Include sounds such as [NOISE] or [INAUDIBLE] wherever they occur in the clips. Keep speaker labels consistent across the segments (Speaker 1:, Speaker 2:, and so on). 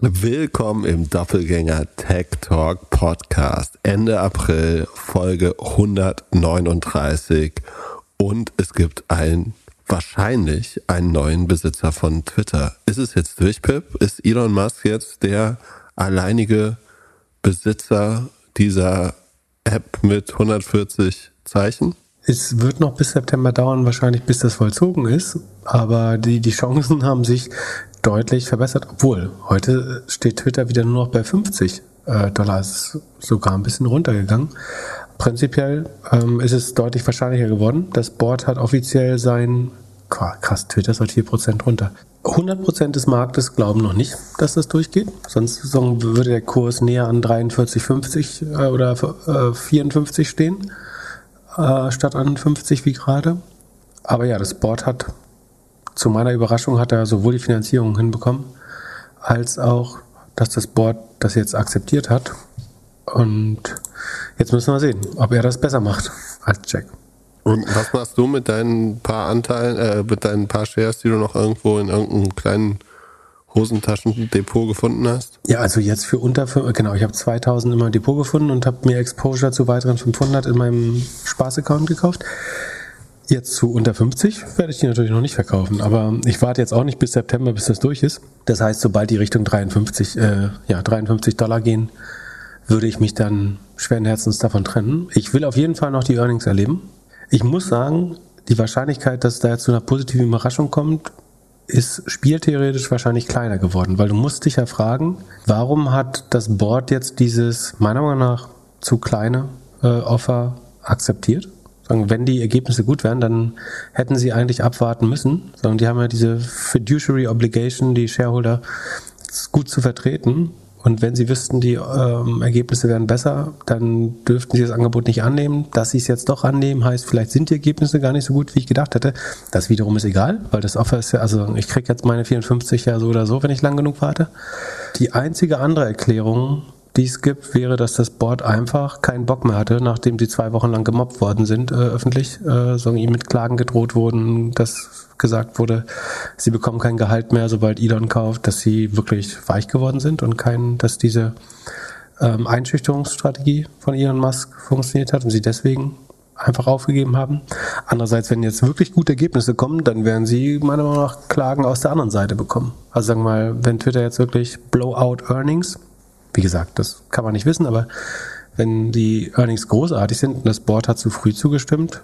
Speaker 1: Willkommen im Doppelgänger Tech Talk Podcast. Ende April, Folge 139. Und es gibt ein, wahrscheinlich einen neuen Besitzer von Twitter. Ist es jetzt durch, Pip? Ist Elon Musk jetzt der alleinige Besitzer dieser App mit 140 Zeichen?
Speaker 2: Es wird noch bis September dauern, wahrscheinlich bis das vollzogen ist. Aber die, die Chancen haben sich deutlich verbessert. Obwohl, heute steht Twitter wieder nur noch bei 50 äh, Dollar. Ist sogar ein bisschen runtergegangen. Prinzipiell ähm, ist es deutlich wahrscheinlicher geworden. Das Board hat offiziell sein, krass, Twitter ist halt 4% runter. 100% des Marktes glauben noch nicht, dass das durchgeht. Sonst würde der Kurs näher an 43,50 äh, oder äh, 54 stehen äh, statt an 50 wie gerade. Aber ja, das Board hat, zu meiner Überraschung, hat er sowohl die Finanzierung hinbekommen, als auch, dass das Board das jetzt akzeptiert hat. Und jetzt müssen wir sehen, ob er das besser macht als Jack.
Speaker 1: Und was machst du mit deinen paar Anteilen, äh, mit deinen paar Shares, die du noch irgendwo in irgendeinem kleinen Hosentaschendepot gefunden hast?
Speaker 2: Ja, also jetzt für unter, genau, ich habe 2000 immer Depot gefunden und habe mir Exposure zu weiteren 500 in meinem Spaß-Account gekauft. Jetzt zu unter 50 werde ich die natürlich noch nicht verkaufen, aber ich warte jetzt auch nicht bis September, bis das durch ist. Das heißt, sobald die Richtung 53, äh, ja, 53 Dollar gehen, würde ich mich dann schweren Herzens davon trennen. Ich will auf jeden Fall noch die Earnings erleben. Ich muss sagen, die Wahrscheinlichkeit, dass da jetzt zu einer positiven Überraschung kommt, ist spieltheoretisch wahrscheinlich kleiner geworden, weil du musst dich ja fragen, warum hat das Board jetzt dieses meiner Meinung nach zu kleine äh, Offer akzeptiert? Sagen, wenn die Ergebnisse gut wären, dann hätten sie eigentlich abwarten müssen. Sagen, die haben ja diese Fiduciary Obligation, die Shareholder gut zu vertreten und wenn sie wüssten, die ähm, Ergebnisse wären besser, dann dürften sie das Angebot nicht annehmen. Dass sie es jetzt doch annehmen, heißt, vielleicht sind die Ergebnisse gar nicht so gut, wie ich gedacht hätte. Das wiederum ist egal, weil das Offer ist ja, also ich kriege jetzt meine 54 ja so oder so, wenn ich lang genug warte. Die einzige andere Erklärung, die es gibt, wäre, dass das Board einfach keinen Bock mehr hatte, nachdem sie zwei Wochen lang gemobbt worden sind, äh, öffentlich, äh, sondern ihm mit Klagen gedroht wurden, dass gesagt wurde, sie bekommen kein Gehalt mehr, sobald Elon kauft, dass sie wirklich weich geworden sind und kein, dass diese ähm, Einschüchterungsstrategie von Elon Musk funktioniert hat und sie deswegen einfach aufgegeben haben. Andererseits, wenn jetzt wirklich gute Ergebnisse kommen, dann werden sie meiner Meinung nach Klagen aus der anderen Seite bekommen. Also sagen wir mal, wenn Twitter jetzt wirklich Blowout Earnings wie gesagt, das kann man nicht wissen, aber wenn die Earnings großartig sind und das Board hat zu früh zugestimmt,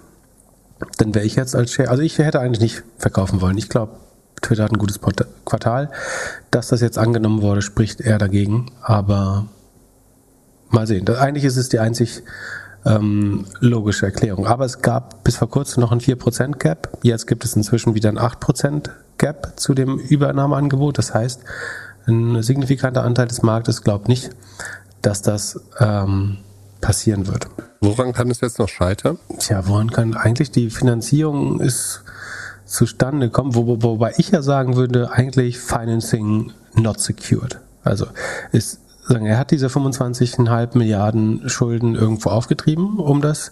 Speaker 2: dann wäre ich jetzt als Share, also ich hätte eigentlich nicht verkaufen wollen. Ich glaube, Twitter hat ein gutes Quartal. Dass das jetzt angenommen wurde, spricht eher dagegen, aber mal sehen. Das, eigentlich ist es die einzig ähm, logische Erklärung. Aber es gab bis vor kurzem noch ein 4% Gap. Jetzt gibt es inzwischen wieder ein 8% Gap zu dem Übernahmeangebot. Das heißt, ein signifikanter Anteil des Marktes glaubt nicht, dass das ähm, passieren wird.
Speaker 1: Woran kann es jetzt noch scheitern?
Speaker 2: Tja, woran kann eigentlich die Finanzierung ist zustande kommen, wo, wo, wobei ich ja sagen würde, eigentlich Financing not secured. Also ist sagen, er hat diese 25,5 Milliarden Schulden irgendwo aufgetrieben, um das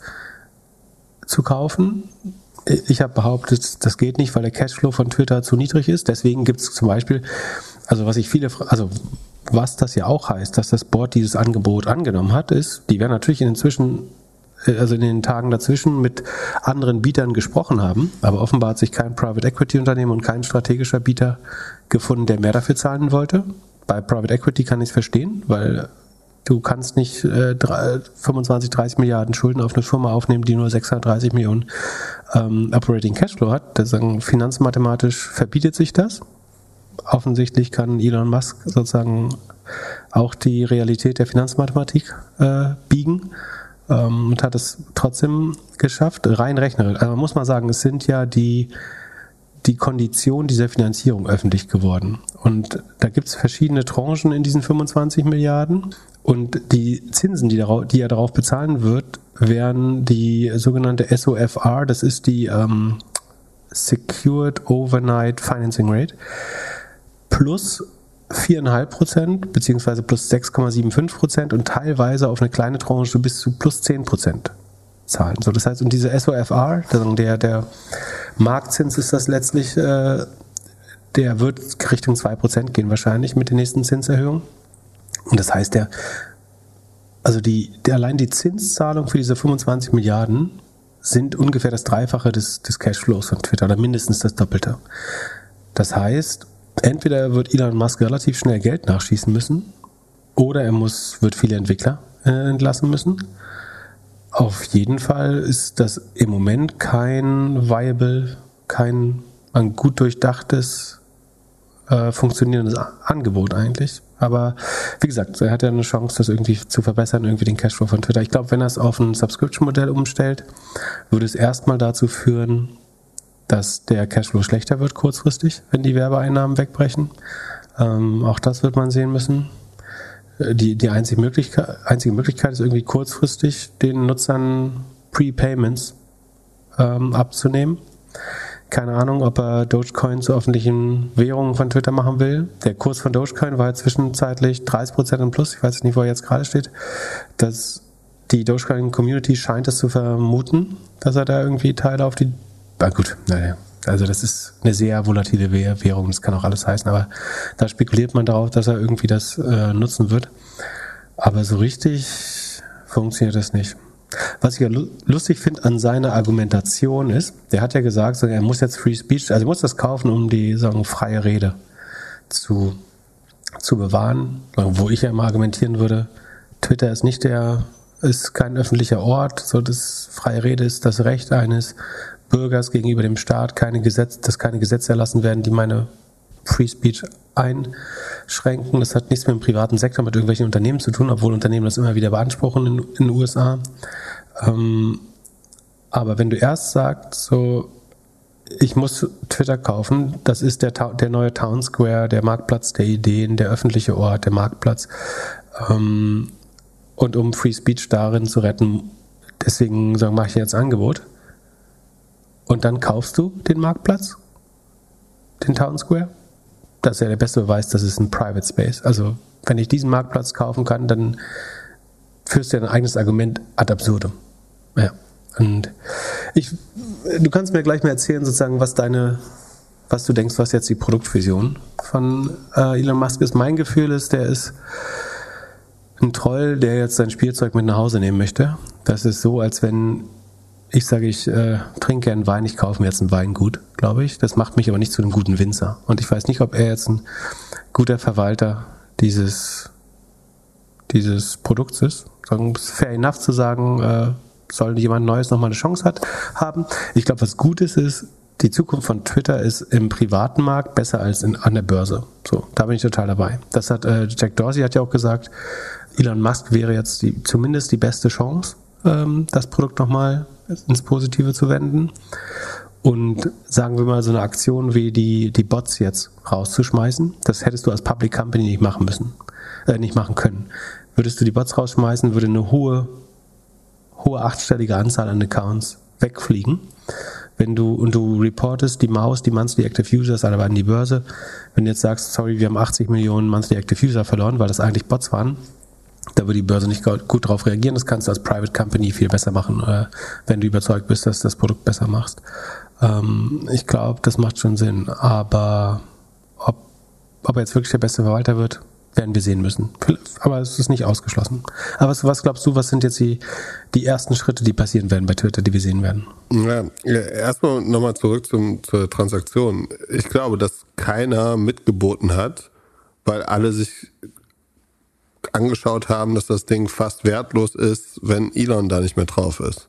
Speaker 2: zu kaufen. Ich habe behauptet, das geht nicht, weil der Cashflow von Twitter zu niedrig ist. Deswegen gibt es zum Beispiel also was ich viele, also was das ja auch heißt, dass das Board dieses Angebot angenommen hat, ist, die werden natürlich inzwischen, äh, also in den Tagen dazwischen mit anderen Bietern gesprochen haben, aber offenbar hat sich kein Private Equity Unternehmen und kein strategischer Bieter gefunden, der mehr dafür zahlen wollte. Bei Private Equity kann ich es verstehen, weil du kannst nicht äh, 25, 30 Milliarden Schulden auf eine Firma aufnehmen, die nur 630 Millionen ähm, Operating Cashflow hat. Das sagen, finanzmathematisch verbietet sich das offensichtlich kann Elon Musk sozusagen auch die Realität der Finanzmathematik äh, biegen ähm, und hat es trotzdem geschafft, rein rechnerisch. Also man muss mal sagen, es sind ja die, die Konditionen dieser Finanzierung öffentlich geworden. Und da gibt es verschiedene Tranchen in diesen 25 Milliarden. Und die Zinsen, die, darauf, die er darauf bezahlen wird, wären die sogenannte SOFR, das ist die ähm, Secured Overnight Financing Rate plus 4,5 Prozent beziehungsweise plus 6,75 Prozent und teilweise auf eine kleine Tranche bis zu plus 10 Prozent zahlen. So, das heißt, und diese SOFR, der, der Marktzins ist das letztlich, äh, der wird Richtung 2% gehen wahrscheinlich mit den nächsten Zinserhöhungen. Und das heißt, der, also die, der, allein die Zinszahlung für diese 25 Milliarden sind ungefähr das Dreifache des, des Cashflows von Twitter oder mindestens das Doppelte. Das heißt, entweder wird Elon Musk relativ schnell Geld nachschießen müssen oder er muss, wird viele Entwickler äh, entlassen müssen. Auf jeden Fall ist das im Moment kein viable, kein ein gut durchdachtes, äh, funktionierendes Angebot eigentlich. Aber wie gesagt, er hat ja eine Chance, das irgendwie zu verbessern, irgendwie den Cashflow von Twitter. Ich glaube, wenn er es auf ein Subscription-Modell umstellt, würde es erstmal dazu führen, dass der Cashflow schlechter wird kurzfristig, wenn die Werbeeinnahmen wegbrechen. Ähm, auch das wird man sehen müssen. Äh, die, die einzige, Möglichkeit, einzige Möglichkeit ist irgendwie kurzfristig den Nutzern Prepayments ähm, abzunehmen. Keine Ahnung, ob er Dogecoin zur öffentlichen Währung von Twitter machen will. Der Kurs von Dogecoin war ja zwischenzeitlich 30% im Plus. Ich weiß nicht, wo er jetzt gerade steht. Das, die Dogecoin-Community scheint es zu vermuten, dass er da irgendwie Teile auf die... Na gut, naja. Also das ist eine sehr volatile Währung, das kann auch alles heißen, aber da spekuliert man darauf, dass er irgendwie das äh, nutzen wird. Aber so richtig funktioniert das nicht. Was ich ja lustig finde an seiner Argumentation ist, der hat ja gesagt, er muss jetzt Free Speech, also er muss das kaufen, um die sagen, freie Rede zu, zu bewahren. Wo ich ja immer argumentieren würde, Twitter ist nicht der, ist kein öffentlicher Ort, so das freie Rede ist das Recht eines Bürgers gegenüber dem Staat, keine Gesetze, dass keine Gesetze erlassen werden, die meine Free Speech einschränken. Das hat nichts mit dem privaten Sektor, mit irgendwelchen Unternehmen zu tun, obwohl Unternehmen das immer wieder beanspruchen in, in den USA. Ähm, aber wenn du erst sagst, so, ich muss Twitter kaufen, das ist der, der neue Town Square, der Marktplatz der Ideen, der öffentliche Ort, der Marktplatz. Ähm, und um Free Speech darin zu retten, deswegen mache ich jetzt Angebot. Und dann kaufst du den Marktplatz, den Town Square das ist ja der beste Beweis, dass es ein Private Space. Also wenn ich diesen Marktplatz kaufen kann, dann führst du ja dein eigenes Argument ad absurdum. Ja. Und ich, du kannst mir gleich mal erzählen, sozusagen, was deine, was du denkst, was jetzt die Produktvision von äh, Elon Musk ist. Mein Gefühl ist, der ist ein Troll, der jetzt sein Spielzeug mit nach Hause nehmen möchte. Das ist so, als wenn ich sage, ich äh, trinke einen Wein, ich kaufe mir jetzt ein Weingut, glaube ich. Das macht mich aber nicht zu einem guten Winzer. Und ich weiß nicht, ob er jetzt ein guter Verwalter dieses, dieses Produkts ist. Sagen, fair enough zu sagen, äh, soll jemand Neues nochmal eine Chance hat, haben. Ich glaube, was Gutes ist, die Zukunft von Twitter ist im privaten Markt besser als in, an der Börse. So, da bin ich total dabei. Das hat äh, Jack Dorsey hat ja auch gesagt, Elon Musk wäre jetzt die, zumindest die beste Chance, das Produkt nochmal ins Positive zu wenden. Und sagen wir mal so eine Aktion wie die, die Bots jetzt rauszuschmeißen, das hättest du als Public Company nicht machen müssen, äh, nicht machen können. Würdest du die Bots rausschmeißen, würde eine hohe, hohe achtstellige Anzahl an Accounts wegfliegen. Wenn du, und du reportest die Maus, die Monthly Active Users alle an die Börse, wenn du jetzt sagst, sorry, wir haben 80 Millionen Monthly Active User verloren, weil das eigentlich Bots waren, da würde die Börse nicht gut darauf reagieren. Das kannst du als Private Company viel besser machen, äh, wenn du überzeugt bist, dass du das Produkt besser machst. Ähm, ich glaube, das macht schon Sinn. Aber ob, ob er jetzt wirklich der beste Verwalter wird, werden wir sehen müssen. Aber es ist nicht ausgeschlossen. Aber was, was glaubst du, was sind jetzt die, die ersten Schritte, die passieren werden bei Twitter, die wir sehen werden?
Speaker 1: Ja, erstmal nochmal zurück zum, zur Transaktion. Ich glaube, dass keiner mitgeboten hat, weil alle sich angeschaut haben, dass das Ding fast wertlos ist, wenn Elon da nicht mehr drauf ist.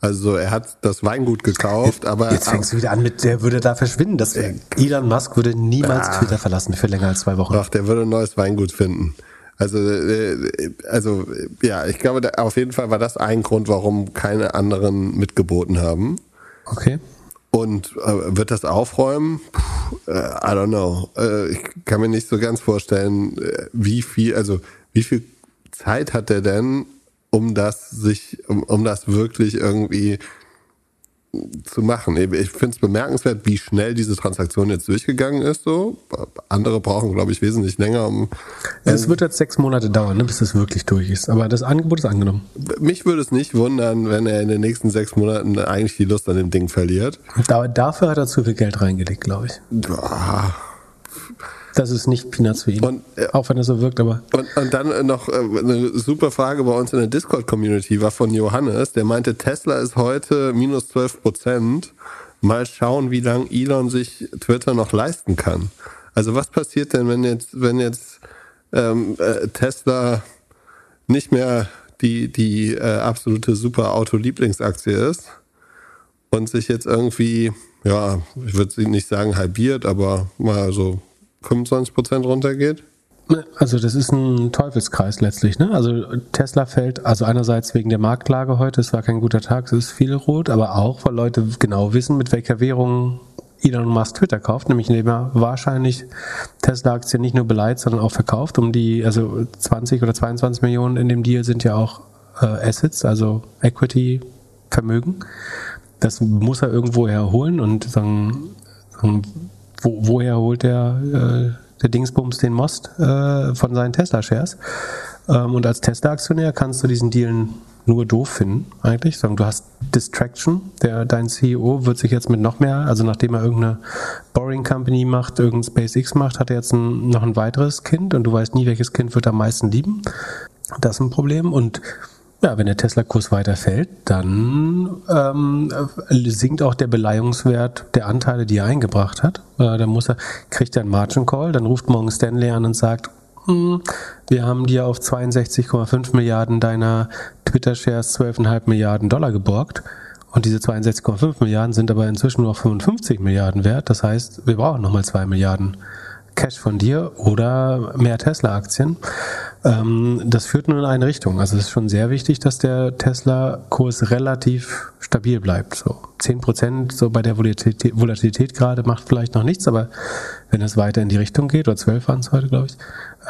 Speaker 1: Also er hat das Weingut gekauft, aber
Speaker 2: jetzt fängst du wieder an mit, der würde da verschwinden. Das, äh, Elon Musk würde niemals ah, Twitter verlassen für länger als zwei Wochen.
Speaker 1: Doch, der würde ein neues Weingut finden. Also, äh, also ja, ich glaube, auf jeden Fall war das ein Grund, warum keine anderen mitgeboten haben.
Speaker 2: Okay.
Speaker 1: Und äh, wird das aufräumen? Puh, äh, I don't know. Äh, ich kann mir nicht so ganz vorstellen, äh, wie viel, also wie viel Zeit hat er denn, um das sich, um, um das wirklich irgendwie zu machen. Ich finde es bemerkenswert, wie schnell diese Transaktion jetzt durchgegangen ist. So andere brauchen, glaube ich, wesentlich länger. Um
Speaker 2: es wird jetzt sechs Monate dauern, ne, bis das wirklich durch ist. Aber das Angebot ist angenommen.
Speaker 1: Mich würde es nicht wundern, wenn er in den nächsten sechs Monaten eigentlich die Lust an dem Ding verliert.
Speaker 2: Da, dafür hat er zu viel Geld reingelegt, glaube ich.
Speaker 1: Ja,
Speaker 2: Das ist nicht Peanuts für ihn. Und, äh, auch wenn er so wirkt, aber.
Speaker 1: Und, und dann noch äh, eine super Frage bei uns in der Discord-Community war von Johannes, der meinte, Tesla ist heute minus 12 Prozent. Mal schauen, wie lange Elon sich Twitter noch leisten kann. Also was passiert denn, wenn jetzt, wenn jetzt ähm, äh, Tesla nicht mehr die, die äh, absolute super Auto-Lieblingsaktie ist und sich jetzt irgendwie, ja, ich würde nicht sagen halbiert, aber mal so 25 Prozent runtergeht?
Speaker 2: Also das ist ein Teufelskreis letztlich. Ne? Also Tesla fällt, also einerseits wegen der Marktlage heute, es war kein guter Tag, es ist viel rot, aber auch, weil Leute genau wissen, mit welcher Währung Elon Musk Twitter kauft, nämlich indem er wahrscheinlich Tesla-Aktien nicht nur beleiht, sondern auch verkauft. Um die, also 20 oder 22 Millionen in dem Deal sind ja auch äh, Assets, also Equity, Vermögen. Das muss er irgendwo herholen und sagen, sagen wo, woher holt der, äh, der Dingsbums den Most äh, von seinen Tesla-Shares? Ähm, und als Tesla-Aktionär kannst du diesen Deal nur doof finden, eigentlich. Sagen, du hast Distraction. Der, dein CEO wird sich jetzt mit noch mehr, also nachdem er irgendeine Boring Company macht, irgendein SpaceX macht, hat er jetzt ein, noch ein weiteres Kind und du weißt nie, welches Kind wird am meisten lieben. Das ist ein Problem. Und ja, wenn der Tesla-Kurs weiter fällt, dann ähm, sinkt auch der Beleihungswert der Anteile, die er eingebracht hat. Äh, dann muss er, kriegt er einen Margin Call, dann ruft morgen Stanley an und sagt, hm, wir haben dir auf 62,5 Milliarden deiner Twitter-Shares 12,5 Milliarden Dollar geborgt. Und diese 62,5 Milliarden sind aber inzwischen nur auf 55 Milliarden wert. Das heißt, wir brauchen nochmal 2 Milliarden. Cash von dir oder mehr Tesla-Aktien. Ähm, das führt nur in eine Richtung. Also es ist schon sehr wichtig, dass der Tesla-Kurs relativ stabil bleibt. So 10 Prozent so bei der Volatilität, Volatilität, gerade macht vielleicht noch nichts, aber wenn es weiter in die Richtung geht, oder 12 waren es heute, glaube ich,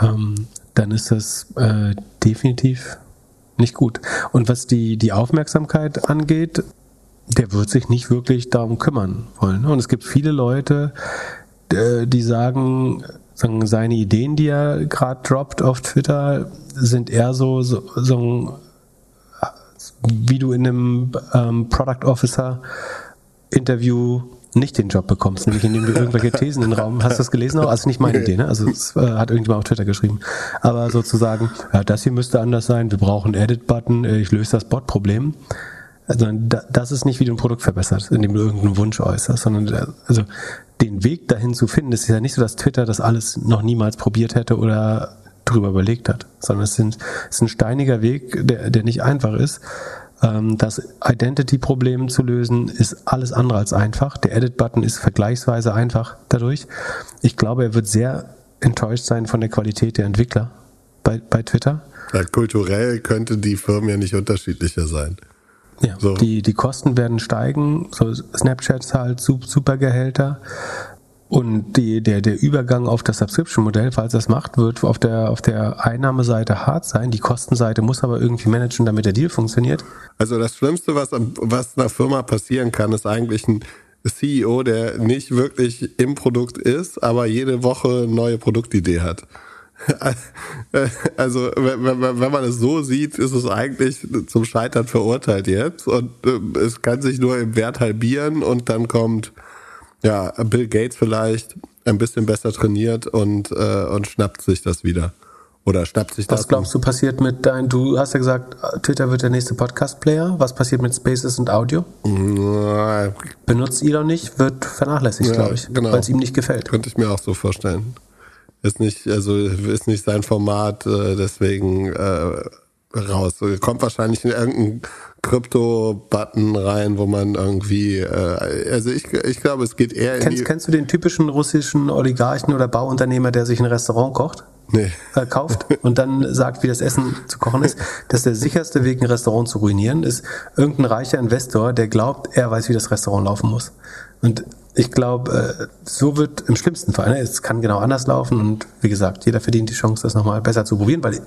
Speaker 2: ähm, dann ist das äh, definitiv nicht gut. Und was die, die Aufmerksamkeit angeht, der wird sich nicht wirklich darum kümmern wollen. Und es gibt viele Leute, die sagen, sagen, seine Ideen, die er gerade droppt auf Twitter, sind eher so, so, so wie du in einem ähm, Product Officer Interview nicht den Job bekommst, nämlich indem du irgendwelche Thesen in den Raum. Hast du das gelesen auch? Also nicht meine Idee, ne? Also es äh, hat irgendjemand auf Twitter geschrieben. Aber sozusagen, ja, das hier müsste anders sein, wir brauchen Edit-Button, äh, ich löse das Bot-Problem. Also das ist nicht, wie du ein Produkt verbesserst, indem du irgendeinen Wunsch äußerst, sondern äh, also den Weg dahin zu finden, es ist ja nicht so, dass Twitter das alles noch niemals probiert hätte oder drüber überlegt hat, sondern es, sind, es ist ein steiniger Weg, der, der nicht einfach ist. Ähm, das Identity-Problem zu lösen ist alles andere als einfach. Der Edit-Button ist vergleichsweise einfach dadurch. Ich glaube, er wird sehr enttäuscht sein von der Qualität der Entwickler bei, bei Twitter.
Speaker 1: Ja, kulturell könnte die Firmen ja nicht unterschiedlicher sein.
Speaker 2: Ja, so. die, die Kosten werden steigen, so Snapchat zahlt super Gehälter und die, der, der Übergang auf das Subscription-Modell, falls das macht, wird auf der, auf der Einnahmeseite hart sein. Die Kostenseite muss aber irgendwie managen, damit der Deal funktioniert.
Speaker 1: Also das Schlimmste, was, was einer Firma passieren kann, ist eigentlich ein CEO, der nicht wirklich im Produkt ist, aber jede Woche eine neue Produktidee hat. [LAUGHS] Also, wenn man es so sieht, ist es eigentlich zum Scheitern verurteilt jetzt. Und äh, es kann sich nur im Wert halbieren und dann kommt, ja, Bill Gates vielleicht ein bisschen besser trainiert und, äh, und schnappt sich das wieder. Oder schnappt sich das.
Speaker 2: Was glaubst du passiert mit deinem, du hast ja gesagt, Twitter wird der nächste Podcast-Player. Was passiert mit Spaces und Audio? Benutzt Elon nicht, wird vernachlässigt, ja, glaube ich, genau. weil es ihm nicht gefällt.
Speaker 1: Könnte ich mir auch so vorstellen ist nicht, also ist nicht sein Format, äh, deswegen äh, raus. Kommt wahrscheinlich in irgendein Krypto-Button rein, wo man irgendwie, äh, also ich, ich glaube, es geht eher
Speaker 2: kennst, in die Kennst du den typischen russischen Oligarchen oder Bauunternehmer, der sich ein Restaurant kocht?
Speaker 1: Nee.
Speaker 2: Äh, kauft und dann sagt, wie das Essen zu kochen ist, dass der sicherste Weg, ein Restaurant zu ruinieren, ist irgendein reicher Investor, der glaubt, er weiß, wie das Restaurant laufen muss. Und ich glaube, äh, so wird im schlimmsten Fall, ne, es kann genau anders laufen und wie gesagt, jeder verdient die Chance, das nochmal besser zu probieren, weil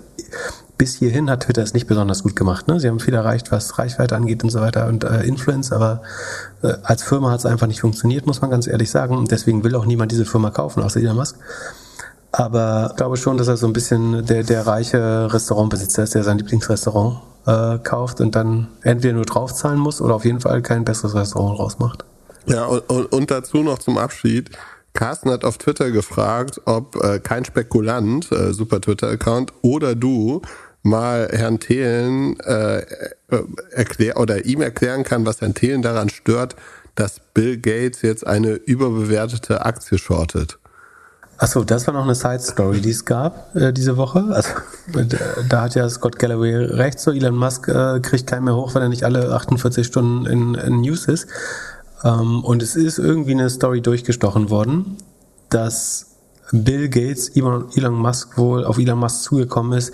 Speaker 2: bis hierhin hat Twitter es nicht besonders gut gemacht. Ne? Sie haben viel erreicht, was Reichweite angeht und so weiter und äh, Influence, aber äh, als Firma hat es einfach nicht funktioniert, muss man ganz ehrlich sagen. Und deswegen will auch niemand diese Firma kaufen, außer Elon Musk. Aber ich glaube schon, dass er so ein bisschen der, der reiche Restaurantbesitzer ist, der sein Lieblingsrestaurant äh, kauft und dann entweder nur draufzahlen muss oder auf jeden Fall kein besseres Restaurant rausmacht.
Speaker 1: Ja, und, und dazu noch zum Abschied. Carsten hat auf Twitter gefragt, ob äh, kein Spekulant, äh, super Twitter-Account, oder du mal Herrn Thelen äh, äh, erklär oder ihm erklären kann, was Herrn Thelen daran stört, dass Bill Gates jetzt eine überbewertete Aktie shortet.
Speaker 2: Achso, das war noch eine Side Story, die es gab äh, diese Woche. Also, [LAUGHS] da hat ja Scott Galloway recht, so Elon Musk äh, kriegt keinen mehr hoch, weil er nicht alle 48 Stunden in, in News ist. Ähm, und es ist irgendwie eine Story durchgestochen worden, dass Bill Gates Elon, Musk wohl auf Elon Musk zugekommen ist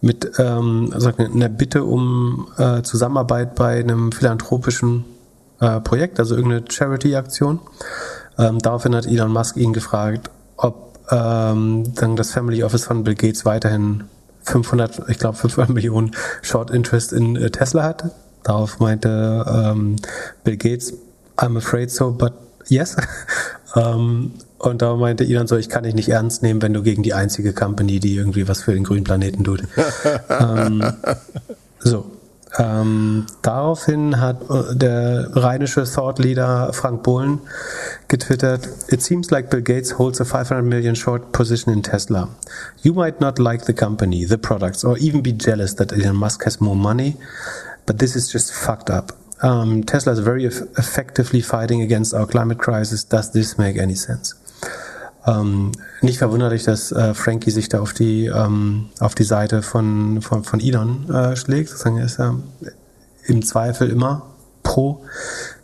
Speaker 2: mit ähm, also einer Bitte um äh, Zusammenarbeit bei einem philanthropischen äh, Projekt, also irgendeine Charity-Aktion. Ähm, daraufhin hat Elon Musk ihn gefragt, ob ähm, dann das Family Office von Bill Gates weiterhin 500, ich glaube 500 Millionen Short Interest in äh, Tesla hat. Darauf meinte ähm, Bill Gates, I'm afraid so, but yes. [LAUGHS] ähm, und da meinte Elon so, ich kann dich nicht ernst nehmen, wenn du gegen die einzige Company, die irgendwie was für den grünen Planeten tut. [LAUGHS] ähm, so. Ähm, daraufhin hat äh, der rheinische Thought Leader Frank Bohlen getwittert, It seems like Bill Gates holds a 500 million short position in Tesla. You might not like the company, the products, or even be jealous that Elon Musk has more money, but this is just fucked up. Um, Tesla is very effectively fighting against our climate crisis. Does this make any sense? Ähm, nicht verwunderlich, dass äh, Frankie sich da auf die, ähm, auf die Seite von, von, von Elon äh, schlägt. Sozusagen ist er im Zweifel immer pro,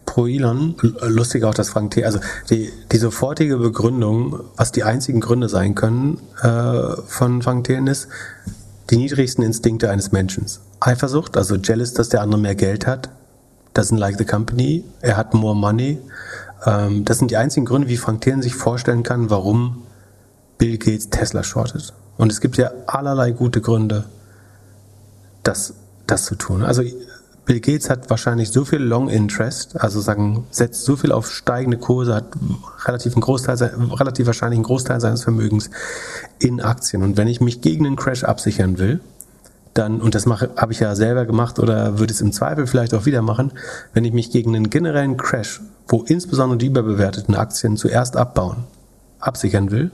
Speaker 2: pro Elon. Lustig auch, dass Frank T., also die, die sofortige Begründung, was die einzigen Gründe sein können äh, von Frank Thelen ist, die niedrigsten Instinkte eines Menschen. Eifersucht, also jealous, dass der andere mehr Geld hat, doesn't like the company, er hat more money, ähm, das sind die einzigen Gründe, wie Frank Thelen sich vorstellen kann, warum Bill Gates Tesla shortet. Und es gibt ja allerlei gute Gründe, das, das zu tun. Also Bill Gates hat wahrscheinlich so viel Long Interest, also sagen, setzt so viel auf steigende Kurse, hat relativ, einen Großteil, relativ wahrscheinlich einen Großteil seines Vermögens in Aktien. Und wenn ich mich gegen einen Crash absichern will, dann, und das mache, habe ich ja selber gemacht oder würde es im Zweifel vielleicht auch wieder machen, wenn ich mich gegen einen generellen Crash, wo insbesondere die überbewerteten Aktien zuerst abbauen, absichern will,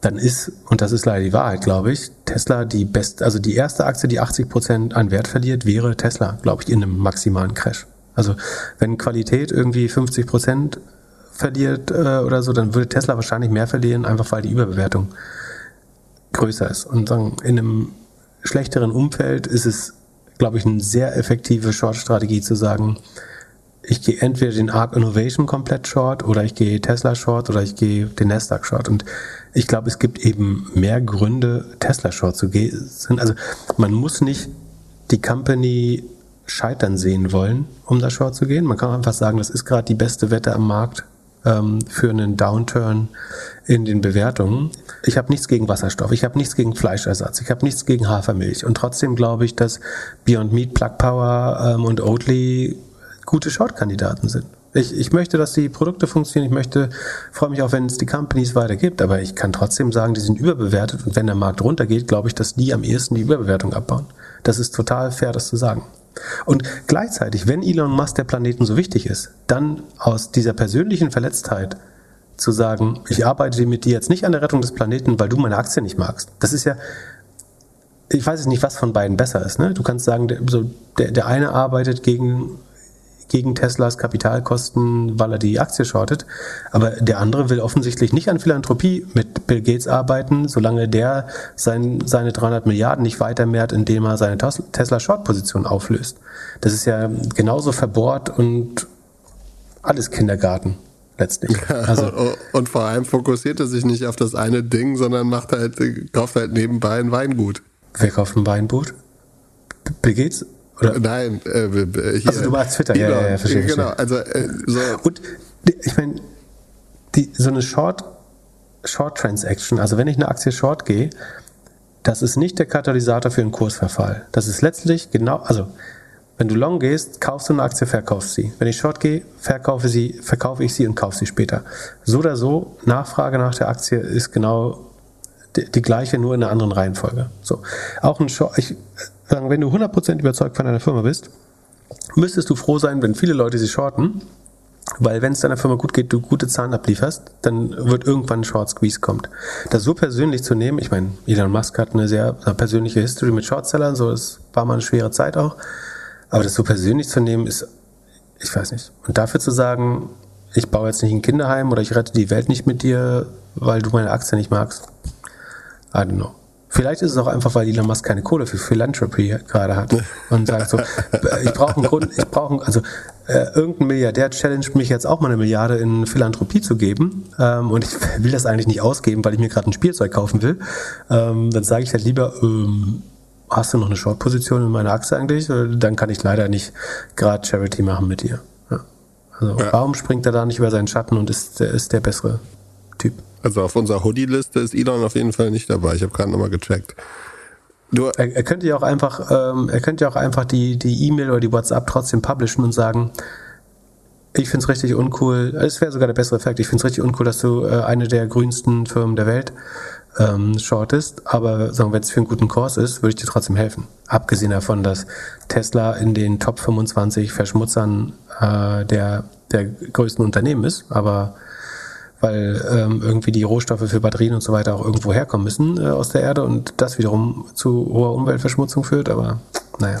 Speaker 2: dann ist, und das ist leider die Wahrheit, glaube ich, Tesla die beste, also die erste Aktie, die 80 Prozent an Wert verliert, wäre Tesla, glaube ich, in einem maximalen Crash. Also wenn Qualität irgendwie 50 Prozent verliert äh, oder so, dann würde Tesla wahrscheinlich mehr verlieren, einfach weil die Überbewertung größer ist. Und sagen, in einem schlechteren Umfeld ist es, glaube ich, eine sehr effektive Short-Strategie zu sagen, ich gehe entweder den Arc Innovation komplett short oder ich gehe Tesla short oder ich gehe den Nasdaq short. Und ich glaube, es gibt eben mehr Gründe, Tesla short zu gehen. Also man muss nicht die Company scheitern sehen wollen, um da short zu gehen. Man kann einfach sagen, das ist gerade die beste Wette am Markt ähm, für einen Downturn in den Bewertungen. Ich habe nichts gegen Wasserstoff, ich habe nichts gegen Fleischersatz, ich habe nichts gegen Hafermilch. Und trotzdem glaube ich, dass Beyond Meat, Plug Power ähm, und Oatly gute Short-Kandidaten sind. Ich, ich möchte, dass die Produkte funktionieren. Ich möchte, freue mich auch, wenn es die Companies weiter gibt. Aber ich kann trotzdem sagen, die sind überbewertet. Und wenn der Markt runtergeht, glaube ich, dass die am ehesten die Überbewertung abbauen. Das ist total fair, das zu sagen. Und gleichzeitig, wenn Elon Musk der Planeten so wichtig ist, dann aus dieser persönlichen Verletztheit zu sagen, ich arbeite mit dir jetzt nicht an der Rettung des Planeten, weil du meine Aktie nicht magst. Das ist ja, ich weiß jetzt nicht, was von beiden besser ist. Ne? Du kannst sagen, der, so, der, der eine arbeitet gegen gegen Teslas Kapitalkosten, weil er die Aktie shortet. Aber der andere will offensichtlich nicht an Philanthropie mit Bill Gates arbeiten, solange der sein, seine 300 Milliarden nicht weitermehrt, indem er seine Tesla-Short-Position auflöst. Das ist ja genauso verbohrt und alles Kindergarten letztlich. [LAUGHS]
Speaker 1: Also und vor allem fokussiert er sich nicht auf das eine Ding, sondern macht halt, kauft halt nebenbei ein Weingut.
Speaker 2: Wer kauft ein Weingut? Bill Gates? Oder?
Speaker 1: Nein, äh, hier.
Speaker 2: Also du machst Twitter, ja, ja, ja, verstehe.
Speaker 1: Genau, also äh, so.
Speaker 2: Und ich meine, so eine Short, Short Transaction, also wenn ich eine Aktie Short gehe, das ist nicht der Katalysator für einen Kursverfall. Das ist letztlich genau, also wenn du long gehst, kaufst du eine Aktie, verkaufst sie. Wenn ich short gehe, verkaufe sie, verkaufe ich sie und kaufe sie später. So oder so, Nachfrage nach der Aktie ist genau die, die gleiche, nur in einer anderen Reihenfolge. So. Auch ein Short, ich, wenn du 100% überzeugt von einer Firma bist, müsstest du froh sein, wenn viele Leute sie shorten, Weil wenn es deiner Firma gut geht, du gute Zahlen ablieferst, dann wird irgendwann ein Short Squeeze kommt. Das so persönlich zu nehmen, ich meine, Elon Musk hat eine sehr persönliche History mit Shortsellern, so es war mal eine schwere Zeit auch. Aber das so persönlich zu nehmen, ist, ich weiß nicht. Und dafür zu sagen, ich baue jetzt nicht ein Kinderheim oder ich rette die Welt nicht mit dir, weil du meine Aktie nicht magst. I don't know. Vielleicht ist es auch einfach, weil Elon Musk keine Kohle für Philanthropy gerade hat [LAUGHS] und sagt so, ich brauche einen Grund, ich brauche, also äh, irgendein Milliardär challenged mich jetzt auch mal eine Milliarde in Philanthropie zu geben ähm, und ich will das eigentlich nicht ausgeben, weil ich mir gerade ein Spielzeug kaufen will. Ähm, dann sage ich halt lieber, ähm, hast du noch eine Short-Position in meiner Aktie eigentlich? Dann kann ich leider nicht gerade Charity machen mit dir. Ja. Also ja. warum springt er da nicht über seinen Schatten und ist, ist der bessere Typ?
Speaker 1: Also auf unserer Hoodie-Liste ist Elon auf jeden Fall nicht dabei. Ich habe gerade nochmal gecheckt.
Speaker 2: Du, er, er, könnte ja auch einfach, ähm, er könnte ja auch einfach die die E-Mail oder die WhatsApp trotzdem publishen und sagen, ich finde es richtig uncool. Es wäre sogar der bessere Effekt. Ich finde es richtig uncool, dass du äh, eine der grünsten Firmen der Welt ähm, shortest. Aber wenn es für einen guten Kurs ist, würde ich dir trotzdem helfen. Abgesehen davon, dass Tesla in den Top 25 Verschmutzern äh, der der größten Unternehmen ist. Aber weil ähm, irgendwie die Rohstoffe für Batterien und so weiter auch irgendwo herkommen müssen äh, aus der Erde und das wiederum zu hoher Umweltverschmutzung führt, aber naja.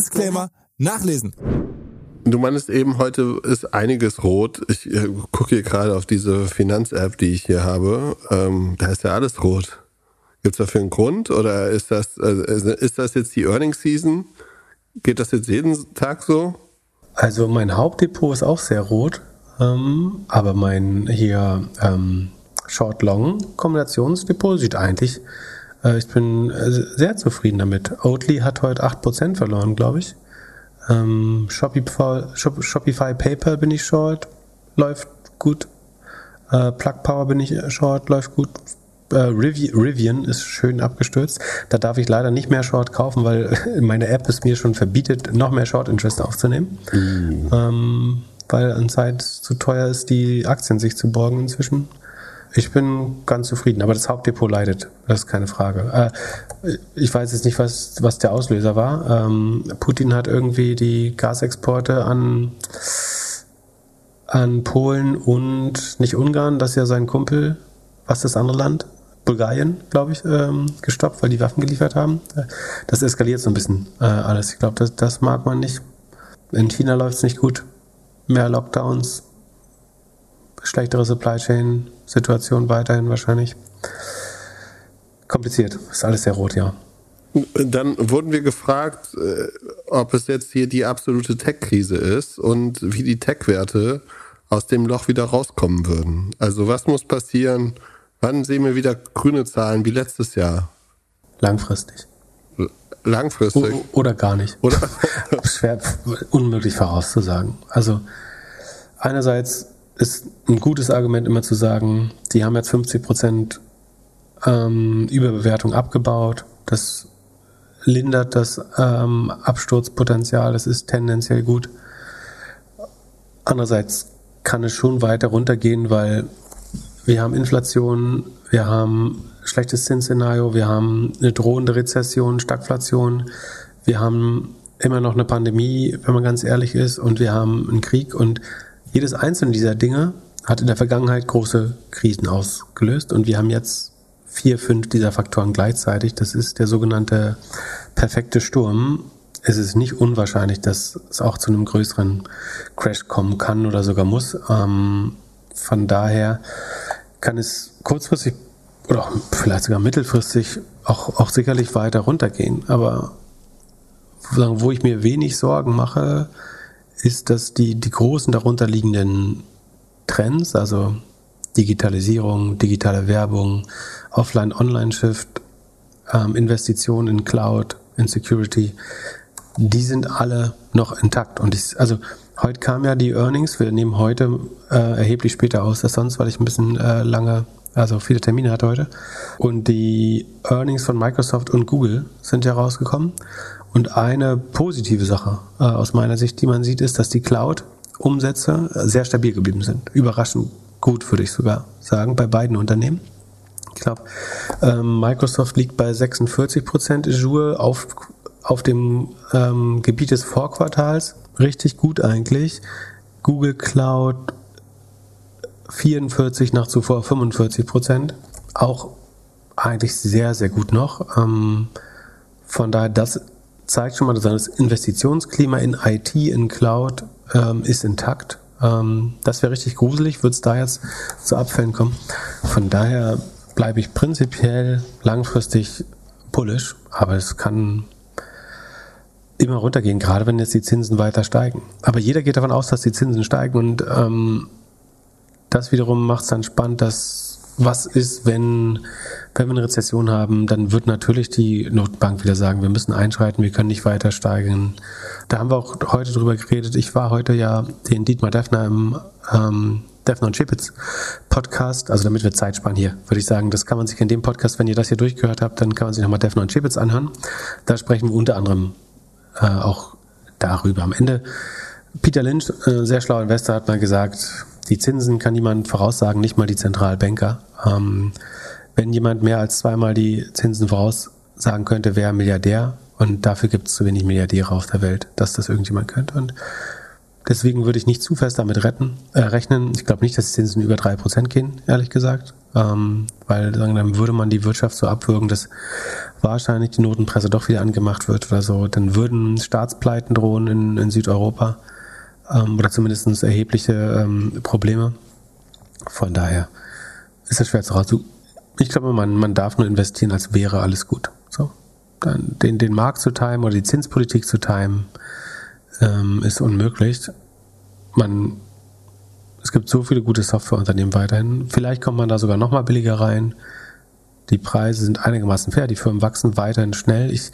Speaker 3: Disclaimer nachlesen.
Speaker 1: Du meinst eben, heute ist einiges rot. Ich äh, gucke hier gerade auf diese Finanz-App, die ich hier habe. Ähm, da ist ja alles rot. Gibt es dafür einen Grund oder ist das, äh, ist das jetzt die Earnings Season? Geht das jetzt jeden Tag so?
Speaker 2: Also mein Hauptdepot ist auch sehr rot, ähm, aber mein hier ähm, Short-Long-Kombinationsdepot sieht eigentlich, ich bin äh, sehr zufrieden damit. Oatly hat heute 8% verloren, glaube ich. Ähm, Shopify, Shopify PayPal bin ich short, läuft gut. Äh, Plug Power bin ich short, läuft gut. Äh, Rivian ist schön abgestürzt. Da darf ich leider nicht mehr Short kaufen, weil [LAUGHS] meine App es mir schon verbietet, noch mehr Short Interest aufzunehmen. Mhm. Ähm, weil an Zeit zu teuer ist, die Aktien sich zu borgen inzwischen. Ich bin ganz zufrieden, aber das Hauptdepot leidet, das ist keine Frage. Äh, ich weiß jetzt nicht, was, was der Auslöser war. Ähm, Putin hat irgendwie die Gasexporte an, an Polen und nicht Ungarn, das ist ja sein Kumpel, was ist das andere Land? Bulgarien, glaube ich, ähm, gestoppt, weil die Waffen geliefert haben. Das eskaliert so ein bisschen äh, alles. Ich glaube, das, das mag man nicht. In China läuft es nicht gut. Mehr Lockdowns, schlechtere Supply Chain Situation weiterhin wahrscheinlich. Kompliziert, ist alles sehr rot, ja.
Speaker 1: Dann wurden wir gefragt, äh, ob es jetzt hier die absolute Tech-Krise ist und wie die Tech-Werte aus dem Loch wieder rauskommen würden. Also was muss passieren? Wann sehen wir wieder grüne Zahlen wie letztes Jahr?
Speaker 2: Langfristig.
Speaker 1: Langfristig?
Speaker 2: O oder gar nicht.
Speaker 1: Oder? [LAUGHS]
Speaker 2: Schwer, unmöglich vorauszusagen. Also einerseits ist ein gutes Argument immer zu sagen, die haben jetzt 50 Prozent ähm, Überbewertung abgebaut. Das lindert das ähm, Absturzpotenzial. Das ist tendenziell gut. Andererseits kann es schon weiter runtergehen, weil wir haben Inflation, wir haben schlechtes Zinsszenario, wir haben eine drohende Rezession, Stagflation, wir haben immer noch eine Pandemie, wenn man ganz ehrlich ist, und wir haben einen Krieg und jedes einzelne dieser Dinge hat in der Vergangenheit große Krisen ausgelöst und wir haben jetzt vier, fünf dieser Faktoren gleichzeitig. Das ist der sogenannte perfekte Sturm. Es ist nicht unwahrscheinlich, dass es auch zu einem größeren Crash kommen kann oder sogar muss. Ähm, von daher kann es kurzfristig oder vielleicht sogar mittelfristig auch, auch sicherlich weiter runtergehen. Aber wo ich mir wenig Sorgen mache, ist, dass die, die großen darunterliegenden Trends, also Digitalisierung, digitale Werbung, Offline-Online-Shift, ähm, Investitionen in Cloud, in Security, die sind alle noch intakt. Und ich, also Heute kam ja die Earnings. Wir nehmen heute äh, erheblich später aus als sonst, weil ich ein bisschen äh, lange, also viele Termine hatte heute. Und die Earnings von Microsoft und Google sind ja rausgekommen. Und eine positive Sache äh, aus meiner Sicht, die man sieht, ist, dass die Cloud-Umsätze sehr stabil geblieben sind. Überraschend gut, würde ich sogar sagen, bei beiden Unternehmen. Ich glaube, ähm, Microsoft liegt bei 46 Prozent Azure auf, auf dem ähm, Gebiet des Vorquartals. Richtig gut eigentlich. Google Cloud 44 nach zuvor 45 Prozent. Auch eigentlich sehr, sehr gut noch. Ähm, von daher, das zeigt schon mal, dass das Investitionsklima in IT, in Cloud ähm, ist intakt. Ähm, das wäre richtig gruselig, würde es da jetzt zu Abfällen kommen. Von daher bleibe ich prinzipiell langfristig bullish, aber es kann immer runtergehen, gerade wenn jetzt die Zinsen weiter steigen. Aber jeder geht davon aus, dass die Zinsen steigen und ähm, das wiederum macht es dann spannend, dass was ist, wenn, wenn wir eine Rezession haben, dann wird natürlich die Notenbank wieder sagen, wir müssen einschreiten, wir können nicht weiter steigen. Da haben wir auch heute drüber geredet. Ich war heute ja den Dietmar Defner im ähm, Defner und Chipitz Podcast, also damit wir Zeit sparen hier, würde ich sagen, das kann man sich in dem Podcast, wenn ihr das hier durchgehört habt, dann kann man sich nochmal Defner und Chipitz anhören. Da sprechen wir unter anderem äh, auch darüber. Am Ende, Peter Lynch, äh, sehr schlauer Investor, hat mal gesagt, die Zinsen kann niemand voraussagen, nicht mal die Zentralbanker. Ähm, wenn jemand mehr als zweimal die Zinsen voraussagen könnte, wäre Milliardär. Und dafür gibt es zu wenig Milliardäre auf der Welt, dass das irgendjemand könnte. Und deswegen würde ich nicht zu fest damit retten, äh, rechnen. Ich glaube nicht, dass die Zinsen über drei Prozent gehen, ehrlich gesagt. Ähm, weil dann würde man die Wirtschaft so abwürgen, dass wahrscheinlich die Notenpresse doch wieder angemacht wird oder so. Dann würden Staatspleiten drohen in, in Südeuropa ähm, oder zumindest erhebliche ähm, Probleme. Von daher ist das schwer zu raus. Ich glaube, man, man darf nur investieren, als wäre alles gut. So. Dann den, den Markt zu timen oder die Zinspolitik zu timen, ähm, ist unmöglich. Man, es gibt so viele gute Softwareunternehmen weiterhin. Vielleicht kommt man da sogar noch mal billiger rein. Die Preise sind einigermaßen fair, die Firmen wachsen weiterhin schnell. Ich,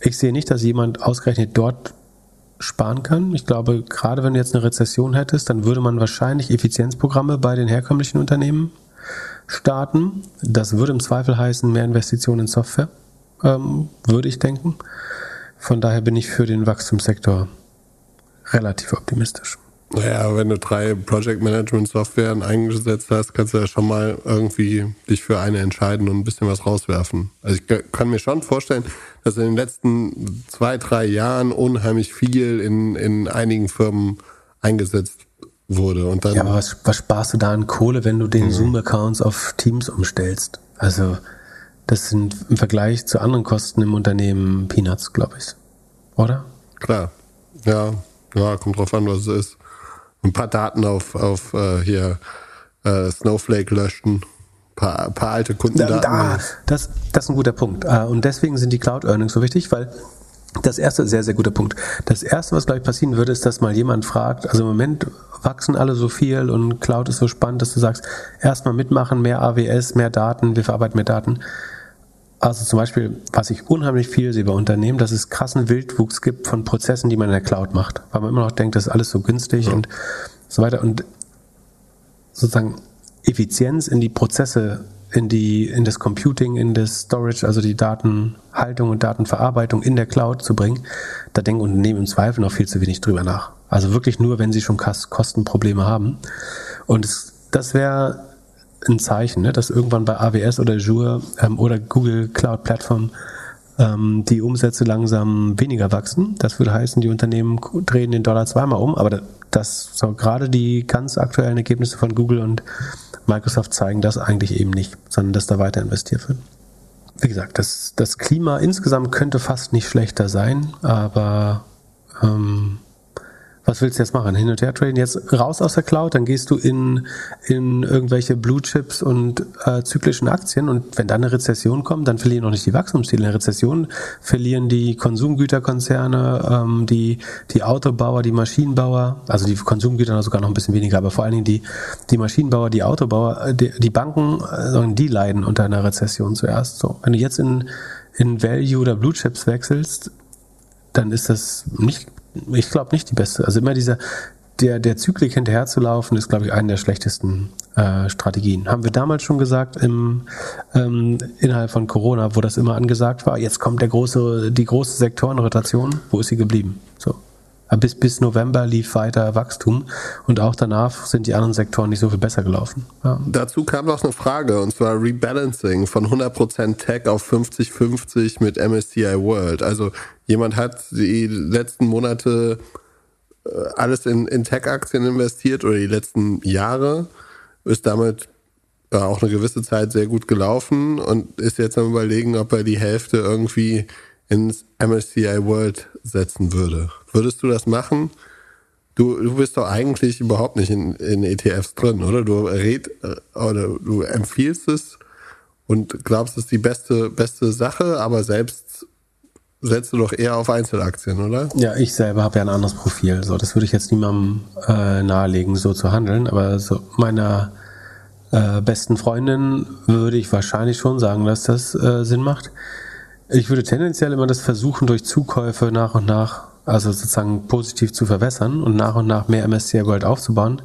Speaker 2: ich sehe nicht, dass jemand ausgerechnet dort sparen kann. Ich glaube, gerade wenn du jetzt eine Rezession hättest, dann würde man wahrscheinlich Effizienzprogramme bei den herkömmlichen Unternehmen starten. Das würde im Zweifel heißen, mehr Investitionen in Software, ähm, würde ich denken. Von daher bin ich für den Wachstumssektor relativ optimistisch.
Speaker 1: Naja, wenn du drei Project Management Softwaren eingesetzt hast, kannst du ja schon mal irgendwie dich für eine entscheiden und ein bisschen was rauswerfen. Also ich kann mir schon vorstellen, dass in den letzten zwei, drei Jahren unheimlich viel in, in einigen Firmen eingesetzt wurde. Und dann
Speaker 2: ja, aber was, was sparst du da an Kohle, wenn du den mhm. Zoom-Accounts auf Teams umstellst? Also das sind im Vergleich zu anderen Kosten im Unternehmen Peanuts, glaube ich. Oder?
Speaker 1: Klar. Ja, ja, kommt drauf an, was es ist ein paar Daten auf, auf äh, hier äh, Snowflake löschen. Paar, paar alte Kundendaten.
Speaker 2: Da, das, das ist ein guter Punkt. Äh, und deswegen sind die Cloud Earnings so wichtig, weil das erste, sehr, sehr guter Punkt. Das erste, was gleich passieren würde, ist, dass mal jemand fragt, also im Moment wachsen alle so viel und Cloud ist so spannend, dass du sagst, erstmal mitmachen, mehr AWS, mehr Daten, wir verarbeiten mehr Daten. Also zum Beispiel, was ich unheimlich viel sehe bei Unternehmen, dass es krassen Wildwuchs gibt von Prozessen, die man in der Cloud macht. Weil man immer noch denkt, das ist alles so günstig ja. und so weiter. Und sozusagen Effizienz in die Prozesse, in die, in das Computing, in das Storage, also die Datenhaltung und Datenverarbeitung in der Cloud zu bringen, da denken Unternehmen im Zweifel noch viel zu wenig drüber nach. Also wirklich nur, wenn sie schon Kostenprobleme haben. Und es, das wäre ein Zeichen, ne, dass irgendwann bei AWS oder Azure ähm, oder Google Cloud Plattform ähm, die Umsätze langsam weniger wachsen. Das würde heißen, die Unternehmen drehen den Dollar zweimal um, aber das so gerade die ganz aktuellen Ergebnisse von Google und Microsoft zeigen das eigentlich eben nicht, sondern dass da weiter investiert wird. Wie gesagt, das, das Klima insgesamt könnte fast nicht schlechter sein, aber ähm, was willst du jetzt machen? Hin und her traden? Jetzt raus aus der Cloud, dann gehst du in, in irgendwelche Blue Chips und äh, zyklischen Aktien und wenn dann eine Rezession kommt, dann verlieren auch nicht die Wachstumsziele. In der Rezession verlieren die Konsumgüterkonzerne, ähm, die, die Autobauer, die Maschinenbauer, also die Konsumgüter sogar noch ein bisschen weniger, aber vor allen Dingen die, die Maschinenbauer, die Autobauer, äh, die, die Banken, äh, die leiden unter einer Rezession zuerst. So, wenn du jetzt in, in Value oder Blue Chips wechselst, dann ist das nicht ich glaube nicht die beste. Also immer dieser, der, der Zyklik hinterherzulaufen, ist, glaube ich, eine der schlechtesten äh, Strategien. Haben wir damals schon gesagt, im, ähm, innerhalb von Corona, wo das immer angesagt war, jetzt kommt der große, die große Sektorenrotation, wo ist sie geblieben? So. Bis, bis November lief weiter Wachstum und auch danach sind die anderen Sektoren nicht so viel besser gelaufen. Ja.
Speaker 1: Dazu kam noch eine Frage und zwar Rebalancing von 100% Tech auf 50-50 mit MSCI World. Also jemand hat die letzten Monate äh, alles in, in Tech-Aktien investiert oder die letzten Jahre, ist damit ja, auch eine gewisse Zeit sehr gut gelaufen und ist jetzt am überlegen, ob er die Hälfte irgendwie ins MSCI World setzen würde. Würdest du das machen? Du, du bist doch eigentlich überhaupt nicht in, in ETFs drin, oder? Du red, oder du empfiehlst es und glaubst, es ist die beste, beste Sache, aber selbst setzt du doch eher auf Einzelaktien, oder?
Speaker 2: Ja, ich selber habe ja ein anderes Profil. So, das würde ich jetzt niemandem äh, nahelegen, so zu handeln. Aber so meiner äh, besten Freundin würde ich wahrscheinlich schon sagen, dass das äh, Sinn macht. Ich würde tendenziell immer das versuchen, durch Zukäufe nach und nach, also sozusagen positiv zu verwässern und nach und nach mehr MSCI World aufzubauen.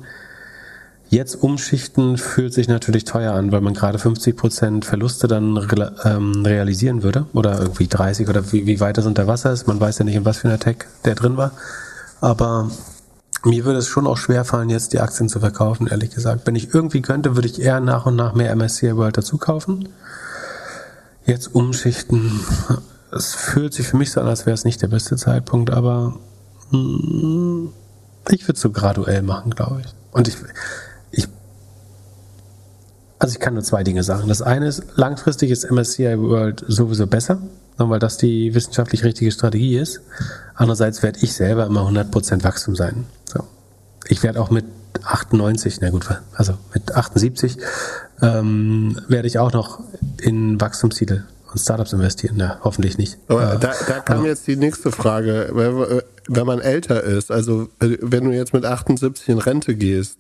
Speaker 2: Jetzt umschichten fühlt sich natürlich teuer an, weil man gerade 50% Verluste dann ähm, realisieren würde oder irgendwie 30 oder wie, wie weit das unter Wasser ist. Man weiß ja nicht, in was für einer Tech der drin war. Aber mir würde es schon auch schwer fallen, jetzt die Aktien zu verkaufen, ehrlich gesagt. Wenn ich irgendwie könnte, würde ich eher nach und nach mehr MSCI World dazu kaufen. Jetzt umschichten, es fühlt sich für mich so an, als wäre es nicht der beste Zeitpunkt, aber hm, ich würde es so graduell machen, glaube ich. Und ich, also ich kann nur zwei Dinge sagen. Das eine ist, langfristig ist MSCI World sowieso besser, weil das die wissenschaftlich richtige Strategie ist. Andererseits werde ich selber immer 100% Wachstum sein. So. Ich werde auch mit 98, na gut, also mit 78 ähm, werde ich auch noch in Wachstumstitel und Startups investieren. Na, hoffentlich nicht.
Speaker 1: Aber äh, da, da kam jetzt die nächste Frage. Wenn, wenn man älter ist, also äh, wenn du jetzt mit 78 in Rente gehst,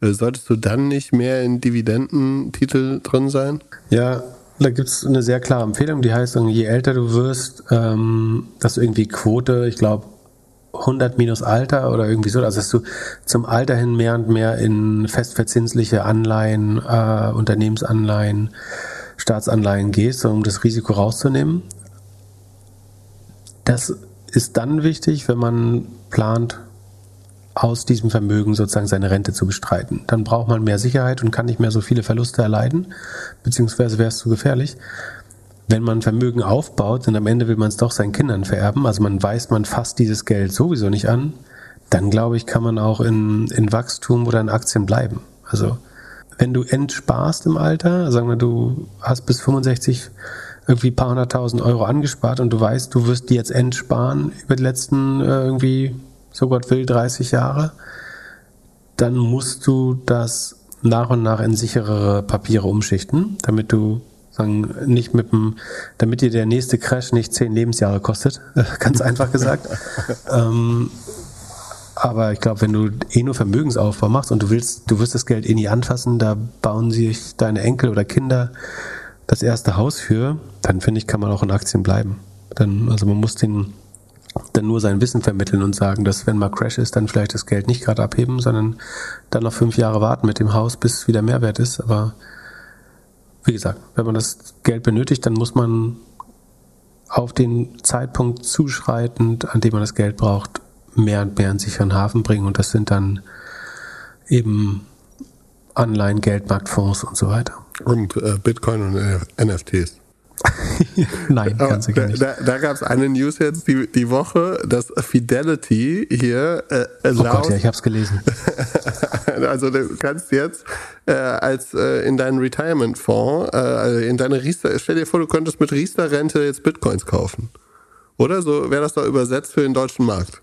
Speaker 1: äh, solltest du dann nicht mehr in Dividendentitel drin sein?
Speaker 2: Ja, da gibt es eine sehr klare Empfehlung, die heißt, je älter du wirst, ähm, dass du irgendwie Quote, ich glaube, 100 minus Alter oder irgendwie so, also dass du zum Alter hin mehr und mehr in festverzinsliche Anleihen, äh, Unternehmensanleihen, Staatsanleihen gehst, um das Risiko rauszunehmen. Das ist dann wichtig, wenn man plant, aus diesem Vermögen sozusagen seine Rente zu bestreiten. Dann braucht man mehr Sicherheit und kann nicht mehr so viele Verluste erleiden, beziehungsweise wäre es zu gefährlich. Wenn man Vermögen aufbaut und am Ende will man es doch seinen Kindern vererben, also man weiß, man fasst dieses Geld sowieso nicht an, dann glaube ich, kann man auch in, in Wachstum oder in Aktien bleiben. Also wenn du entsparst im Alter, sagen wir, du hast bis 65 irgendwie ein paar hunderttausend Euro angespart und du weißt, du wirst die jetzt entsparen über die letzten äh, irgendwie so Gott will, 30 Jahre, dann musst du das nach und nach in sicherere Papiere umschichten, damit du sagen, nicht mit dem, damit dir der nächste Crash nicht zehn Lebensjahre kostet, [LAUGHS] ganz einfach gesagt. [LAUGHS] ähm, aber ich glaube, wenn du eh nur Vermögensaufbau machst und du willst, du wirst das Geld eh nie anfassen, da bauen sich deine Enkel oder Kinder das erste Haus für, dann finde ich, kann man auch in Aktien bleiben. Dann, also man muss den dann nur sein Wissen vermitteln und sagen, dass wenn mal Crash ist, dann vielleicht das Geld nicht gerade abheben, sondern dann noch fünf Jahre warten mit dem Haus, bis es wieder Mehrwert ist. Aber wie gesagt, wenn man das Geld benötigt, dann muss man auf den Zeitpunkt zuschreitend, an dem man das Geld braucht, mehr und mehr in sicheren Hafen bringen. Und das sind dann eben Anleihen, Geldmarktfonds und so weiter.
Speaker 1: Und äh, Bitcoin und NFTs. [LAUGHS]
Speaker 2: Nein, ganz sicher nicht.
Speaker 1: Da, da gab es eine News jetzt die, die Woche, dass Fidelity hier äh,
Speaker 2: Oh Gott, ja, ich habe es gelesen. [LAUGHS]
Speaker 1: also du kannst jetzt äh, als äh, in deinen Retirement-Fonds, äh, in deine Riester, stell dir vor, du könntest mit Riester-Rente jetzt Bitcoins kaufen. Oder? So wäre das da übersetzt für den deutschen Markt.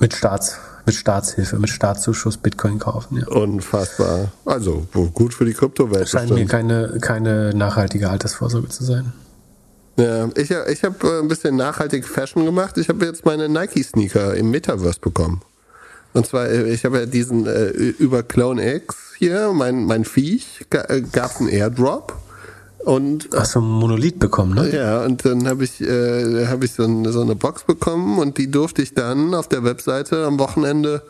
Speaker 2: Mit Staats, mit Staatshilfe, mit Staatszuschuss Bitcoin kaufen, ja.
Speaker 1: Unfassbar. Also gut für die Kryptowelt.
Speaker 2: Scheint mir keine, keine nachhaltige Altersvorsorge zu sein.
Speaker 1: Ja, ich, ich habe äh, ein bisschen nachhaltig Fashion gemacht. Ich habe jetzt meine Nike-Sneaker im Metaverse bekommen. Und zwar, äh, ich habe ja diesen äh, über Clone X hier, mein, mein Viech, äh, gab es einen Airdrop. Und,
Speaker 2: Hast du ein Monolith bekommen, ne?
Speaker 1: Ja, und dann habe ich, äh, hab ich so, ein, so eine Box bekommen und die durfte ich dann auf der Webseite am Wochenende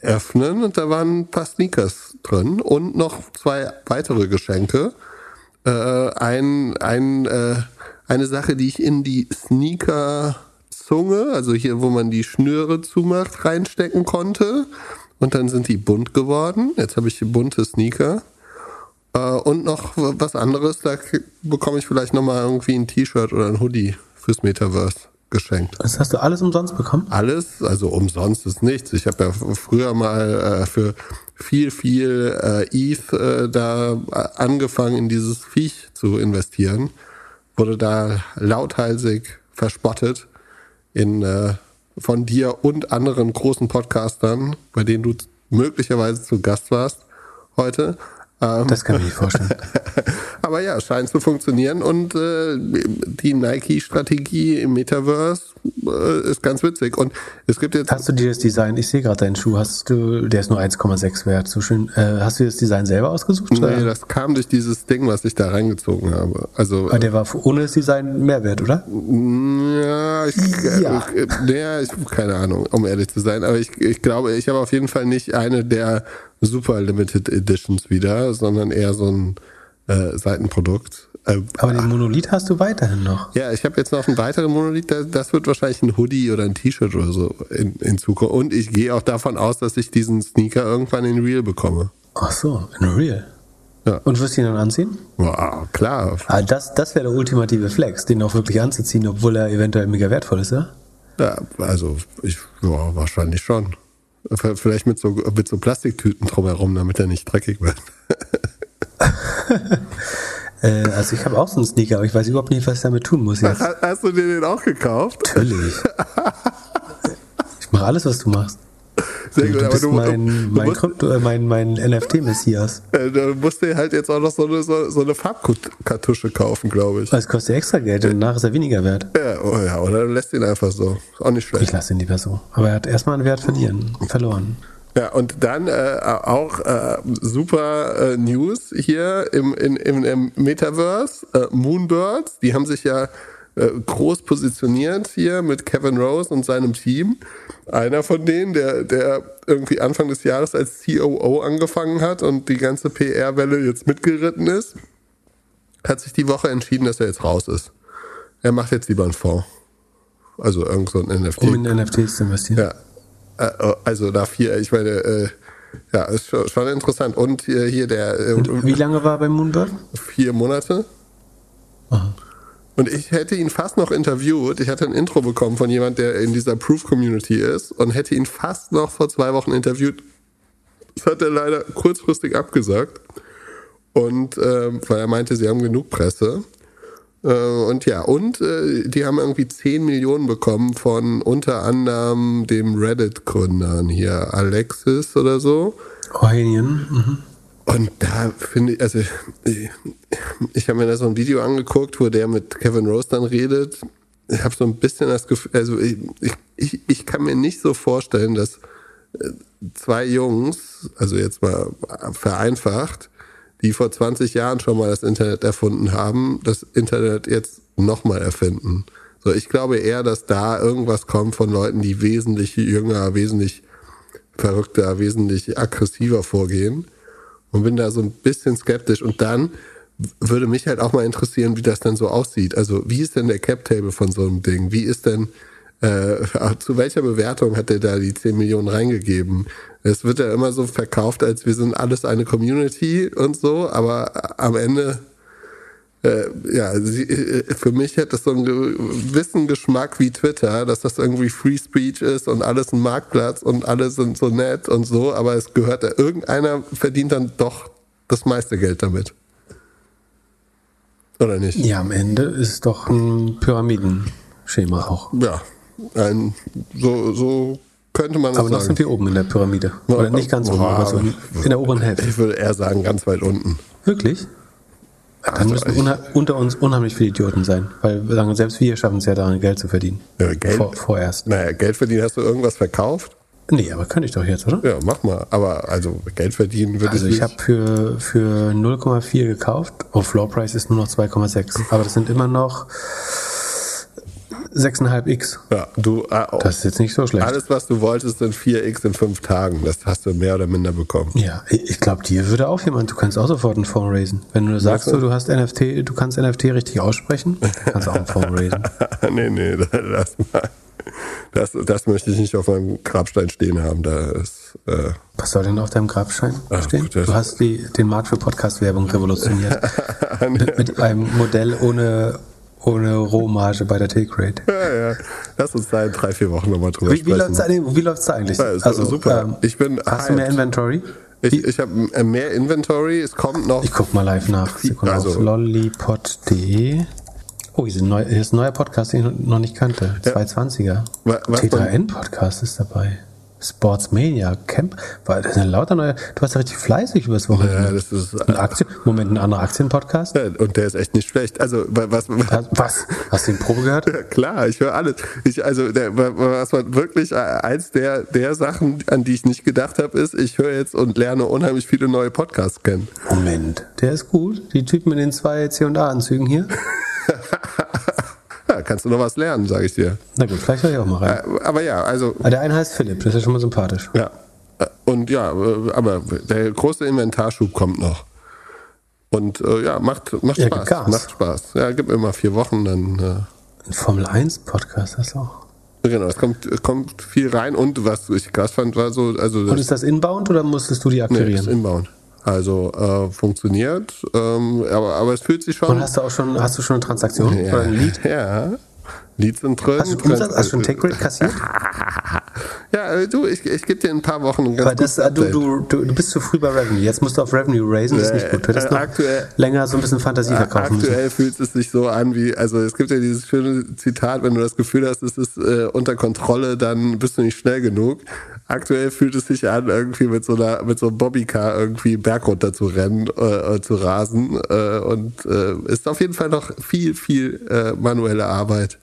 Speaker 1: öffnen und da waren ein paar Sneakers drin und noch zwei weitere Geschenke. Äh, ein, ein, äh, eine Sache, die ich in die Sneaker-Zunge, also hier, wo man die Schnüre zumacht, reinstecken konnte. Und dann sind die bunt geworden. Jetzt habe ich bunte Sneaker. Äh, und noch was anderes, da bekomme ich vielleicht nochmal irgendwie ein T-Shirt oder ein Hoodie fürs Metaverse geschenkt.
Speaker 2: Das hast du alles umsonst bekommen?
Speaker 1: Alles, also umsonst ist nichts. Ich habe ja früher mal äh, für viel, viel äh, ETH äh, da angefangen, in dieses Viech zu investieren. Wurde da lauthals verspottet in, äh, von dir und anderen großen Podcastern, bei denen du möglicherweise zu Gast warst heute.
Speaker 2: Ähm, das kann ich mir vorstellen. [LAUGHS]
Speaker 1: Aber ja, scheint zu funktionieren und äh, die Nike-Strategie im Metaverse äh, ist ganz witzig. Und es gibt jetzt.
Speaker 2: Hast du dir das Design, ich sehe gerade deinen Schuh, hast du, der ist nur 1,6 wert, so schön. Äh, hast du das Design selber ausgesucht?
Speaker 1: Nee, oder? das kam durch dieses Ding, was ich da reingezogen habe. Also,
Speaker 2: Aber der war ohne das Design mehr wert, oder?
Speaker 1: Ja, ich, ja. Ich, ja, ich, keine Ahnung, um ehrlich zu sein. Aber ich, ich glaube, ich habe auf jeden Fall nicht eine der Super Limited Editions wieder, sondern eher so ein äh, Seitenprodukt.
Speaker 2: Äh, Aber den Monolith hast du weiterhin noch.
Speaker 1: Ja, ich habe jetzt noch einen weiteren Monolith. Das wird wahrscheinlich ein Hoodie oder ein T-Shirt oder so in, in Zukunft. Und ich gehe auch davon aus, dass ich diesen Sneaker irgendwann in Real bekomme.
Speaker 2: Ach so, in Real. Ja. Und wirst du ihn dann anziehen?
Speaker 1: Wow, klar.
Speaker 2: Ah, das das wäre der ultimative Flex, den auch wirklich anzuziehen, obwohl er eventuell mega wertvoll ist, ja?
Speaker 1: Ja, also ich, ja, wahrscheinlich schon. Vielleicht mit so, mit so Plastiktüten drumherum, damit er nicht dreckig wird. [LAUGHS]
Speaker 2: äh, also ich habe auch so einen Sneaker, aber ich weiß überhaupt nicht, was ich damit tun muss jetzt.
Speaker 1: Hast du dir den auch gekauft?
Speaker 2: Natürlich. [LAUGHS] ich mache alles, was du machst. [LAUGHS]
Speaker 1: Sehr gut,
Speaker 2: du
Speaker 1: aber du,
Speaker 2: mein, mein, Krypto, äh, mein, mein NFT-Messias.
Speaker 1: Äh, du musst dir halt jetzt auch noch so eine, so, so eine Farbkartusche kaufen, glaube ich.
Speaker 2: Das kostet extra Geld und danach ist er weniger wert.
Speaker 1: Ja, oh ja, oder du lässt ihn einfach so. Ist auch nicht schlecht.
Speaker 2: Ich lasse ihn lieber so. Aber er hat erstmal einen Wert verlieren, verloren.
Speaker 1: Ja, und dann äh, auch äh, super äh, News hier im, in, im, im Metaverse. Äh, Moonbirds, die haben sich ja äh, groß positioniert hier mit Kevin Rose und seinem Team. Einer von denen, der, der irgendwie Anfang des Jahres als COO angefangen hat und die ganze PR-Welle jetzt mitgeritten ist, hat sich die Woche entschieden, dass er jetzt raus ist. Er macht jetzt lieber einen Fonds. Also irgend so ein NFT.
Speaker 2: Um in NFTs zu investieren.
Speaker 1: Ja. Äh, also dafür, ich meine, äh, ja, ist schon, schon interessant. Und hier, hier der.
Speaker 2: Und wie lange war er bei Moonbird?
Speaker 1: Vier Monate. Aha. Und ich hätte ihn fast noch interviewt. Ich hatte ein Intro bekommen von jemand, der in dieser Proof-Community ist und hätte ihn fast noch vor zwei Wochen interviewt. Das hat er leider kurzfristig abgesagt. Und ähm, weil er meinte, sie haben genug Presse. Äh, und ja, und äh, die haben irgendwie 10 Millionen bekommen von unter anderem dem Reddit-Gründern hier, Alexis oder so.
Speaker 2: Eugenien. Mhm.
Speaker 1: Und da finde ich, also ich, ich habe mir da so ein Video angeguckt, wo der mit Kevin Rose dann redet. Ich habe so ein bisschen das Gefühl, also ich, ich, ich kann mir nicht so vorstellen, dass äh, zwei Jungs, also jetzt mal vereinfacht, die vor 20 Jahren schon mal das Internet erfunden haben, das Internet jetzt nochmal erfinden. So, ich glaube eher, dass da irgendwas kommt von Leuten, die wesentlich jünger, wesentlich verrückter, wesentlich aggressiver vorgehen und bin da so ein bisschen skeptisch. Und dann würde mich halt auch mal interessieren, wie das dann so aussieht. Also wie ist denn der Cap-Table von so einem Ding? Wie ist denn, äh, [LAUGHS] zu welcher Bewertung hat der da die 10 Millionen reingegeben? Es wird ja immer so verkauft, als wir sind alles eine Community und so, aber am Ende äh, ja, sie, äh, für mich hätte das so einen gewissen Geschmack wie Twitter, dass das irgendwie Free Speech ist und alles ein Marktplatz und alle sind so nett und so, aber es gehört, irgendeiner verdient dann doch das meiste Geld damit. Oder nicht?
Speaker 2: Ja, am Ende ist es doch ein Pyramidenschema auch.
Speaker 1: Ja, ein, so, so könnte man das
Speaker 2: aber sagen. Aber noch sind wir oben in der Pyramide. Oder nicht ganz oben, aber so in, in der oberen Hälfte.
Speaker 1: Ich würde eher sagen, ganz weit unten.
Speaker 2: Wirklich? Dann müssen unter uns unheimlich viele Idioten sein, weil selbst wir schaffen es ja daran, Geld zu verdienen.
Speaker 1: Ja, Geld,
Speaker 2: Vor, vorerst.
Speaker 1: Naja, Geld verdienen, hast du irgendwas verkauft?
Speaker 2: Nee, aber könnte ich doch jetzt, oder?
Speaker 1: Ja, mach mal. Aber also Geld verdienen würde
Speaker 2: also
Speaker 1: ich.
Speaker 2: Also ich habe für, für 0,4 gekauft. Oh, Floor Price ist nur noch 2,6. Aber das sind immer noch 6,5x.
Speaker 1: Ja, du, äh,
Speaker 2: Das ist jetzt nicht so schlecht.
Speaker 1: alles, was du wolltest, sind 4x in fünf Tagen. Das hast du mehr oder minder bekommen.
Speaker 2: Ja, ich glaube, dir würde auch jemand, du kannst auch sofort einen Fonds raisen. Wenn du sagst, so, du hast NFT, du kannst NFT richtig aussprechen, kannst auch einen Fonds raisen. [LAUGHS]
Speaker 1: nee, nee, das mal. Das, das möchte ich nicht auf meinem Grabstein stehen haben. Da ist, äh,
Speaker 2: Was soll denn auf deinem Grabstein
Speaker 1: Ach,
Speaker 2: stehen?
Speaker 1: gut,
Speaker 2: Du hast die, den Markt für Podcast-Werbung revolutioniert. [LAUGHS] mit, mit einem Modell ohne, ohne Rohmarge bei der Take-Rate.
Speaker 1: ja, ja. Lass uns da in drei, vier Wochen nochmal drüber
Speaker 2: Wie, wie
Speaker 1: sprechen.
Speaker 2: wie läuft's da eigentlich?
Speaker 1: Ja, ist super. Ich bin
Speaker 2: hast du mehr
Speaker 1: hyped.
Speaker 2: Inventory?
Speaker 1: Ich, ich habe mehr Inventory. Es kommt noch.
Speaker 2: Ich guck mal live nach. Sekunde
Speaker 1: Also-
Speaker 2: auf lollipod.de. Oh, hier ist, ein neuer Podcast, den ich noch nicht kannte. 220er.
Speaker 1: Wa- was
Speaker 2: T3N-Podcast ist dabei. Sportsmania, Camp. War das sind lauter neue. Du warst ja richtig fleißig übers Wochenende.
Speaker 1: Ja, das ist, äh,
Speaker 2: ein Aktien, Moment, ein anderer Aktienpodcast?
Speaker 1: Ja, und der ist echt nicht schlecht. Also, wa- was.
Speaker 2: Was- Was? Hast du die Probe gehört?
Speaker 1: Ja, klar, ich höre alles. Ich, also, der, wa- was man wirklich, äh, eins der, der Sachen, an die ich nicht gedacht habe, ist, ich höre jetzt und lerne unheimlich viele neue Podcasts kennen.
Speaker 2: Moment, der ist gut. Die Typen in den zwei C&A-Anzügen hier. [LAUGHS]
Speaker 1: Kannst du noch was lernen, sage ich dir.
Speaker 2: Na gut, vielleicht höre ich auch mal rein.
Speaker 1: Äh, Aber ja, also,
Speaker 2: Ah, Der eine heißt Philipp, das ist ja schon mal sympathisch.
Speaker 1: ja. Äh, Und ja, äh, aber der große Inventarschub kommt noch. Und äh, ja, macht, macht
Speaker 2: Ja,
Speaker 1: Spaß.
Speaker 2: Gas.
Speaker 1: Macht Spaß. Ja, gib mir mal vier Wochen, dann. Äh,
Speaker 2: Ein Formel-1-Podcast, das auch.
Speaker 1: Genau, es kommt, kommt viel rein und was ich krass fand, war so, also
Speaker 2: Und ist das inbound oder musstest du die
Speaker 1: nee, das
Speaker 2: akquirieren?
Speaker 1: ist inbound. Also äh, funktioniert, ähm, aber, aber es fühlt sich schon.
Speaker 2: Und hast du auch schon, hast du schon eine Transaktion
Speaker 1: ja,
Speaker 2: oder ein Lead?
Speaker 1: Ja, Leads sind drin.
Speaker 2: Hast du, Umsatz, hast du schon Take Rate kassiert? [LAUGHS]
Speaker 1: Ja, äh, du, ich, ich gebe dir ein paar Wochen ein ganz
Speaker 2: Weil das, äh, du, du, du, bist zu früh bei Revenue. Jetzt musst du auf Revenue raisen, das ist nicht gut. Du hättest
Speaker 1: Äh, aktuell-
Speaker 2: länger so ein bisschen Fantasie verkaufen müssen.
Speaker 1: Aktuell fühlt es sich so an wie, also es gibt ja dieses schöne Zitat, wenn du das Gefühl hast, es ist äh, unter Kontrolle, dann bist du nicht schnell genug. Aktuell fühlt es sich an, irgendwie mit so einer, mit so einem Bobbycar irgendwie Berg runter zu rennen, äh, äh, zu rasen äh, und äh, ist auf jeden Fall noch viel, viel äh, manuelle Arbeit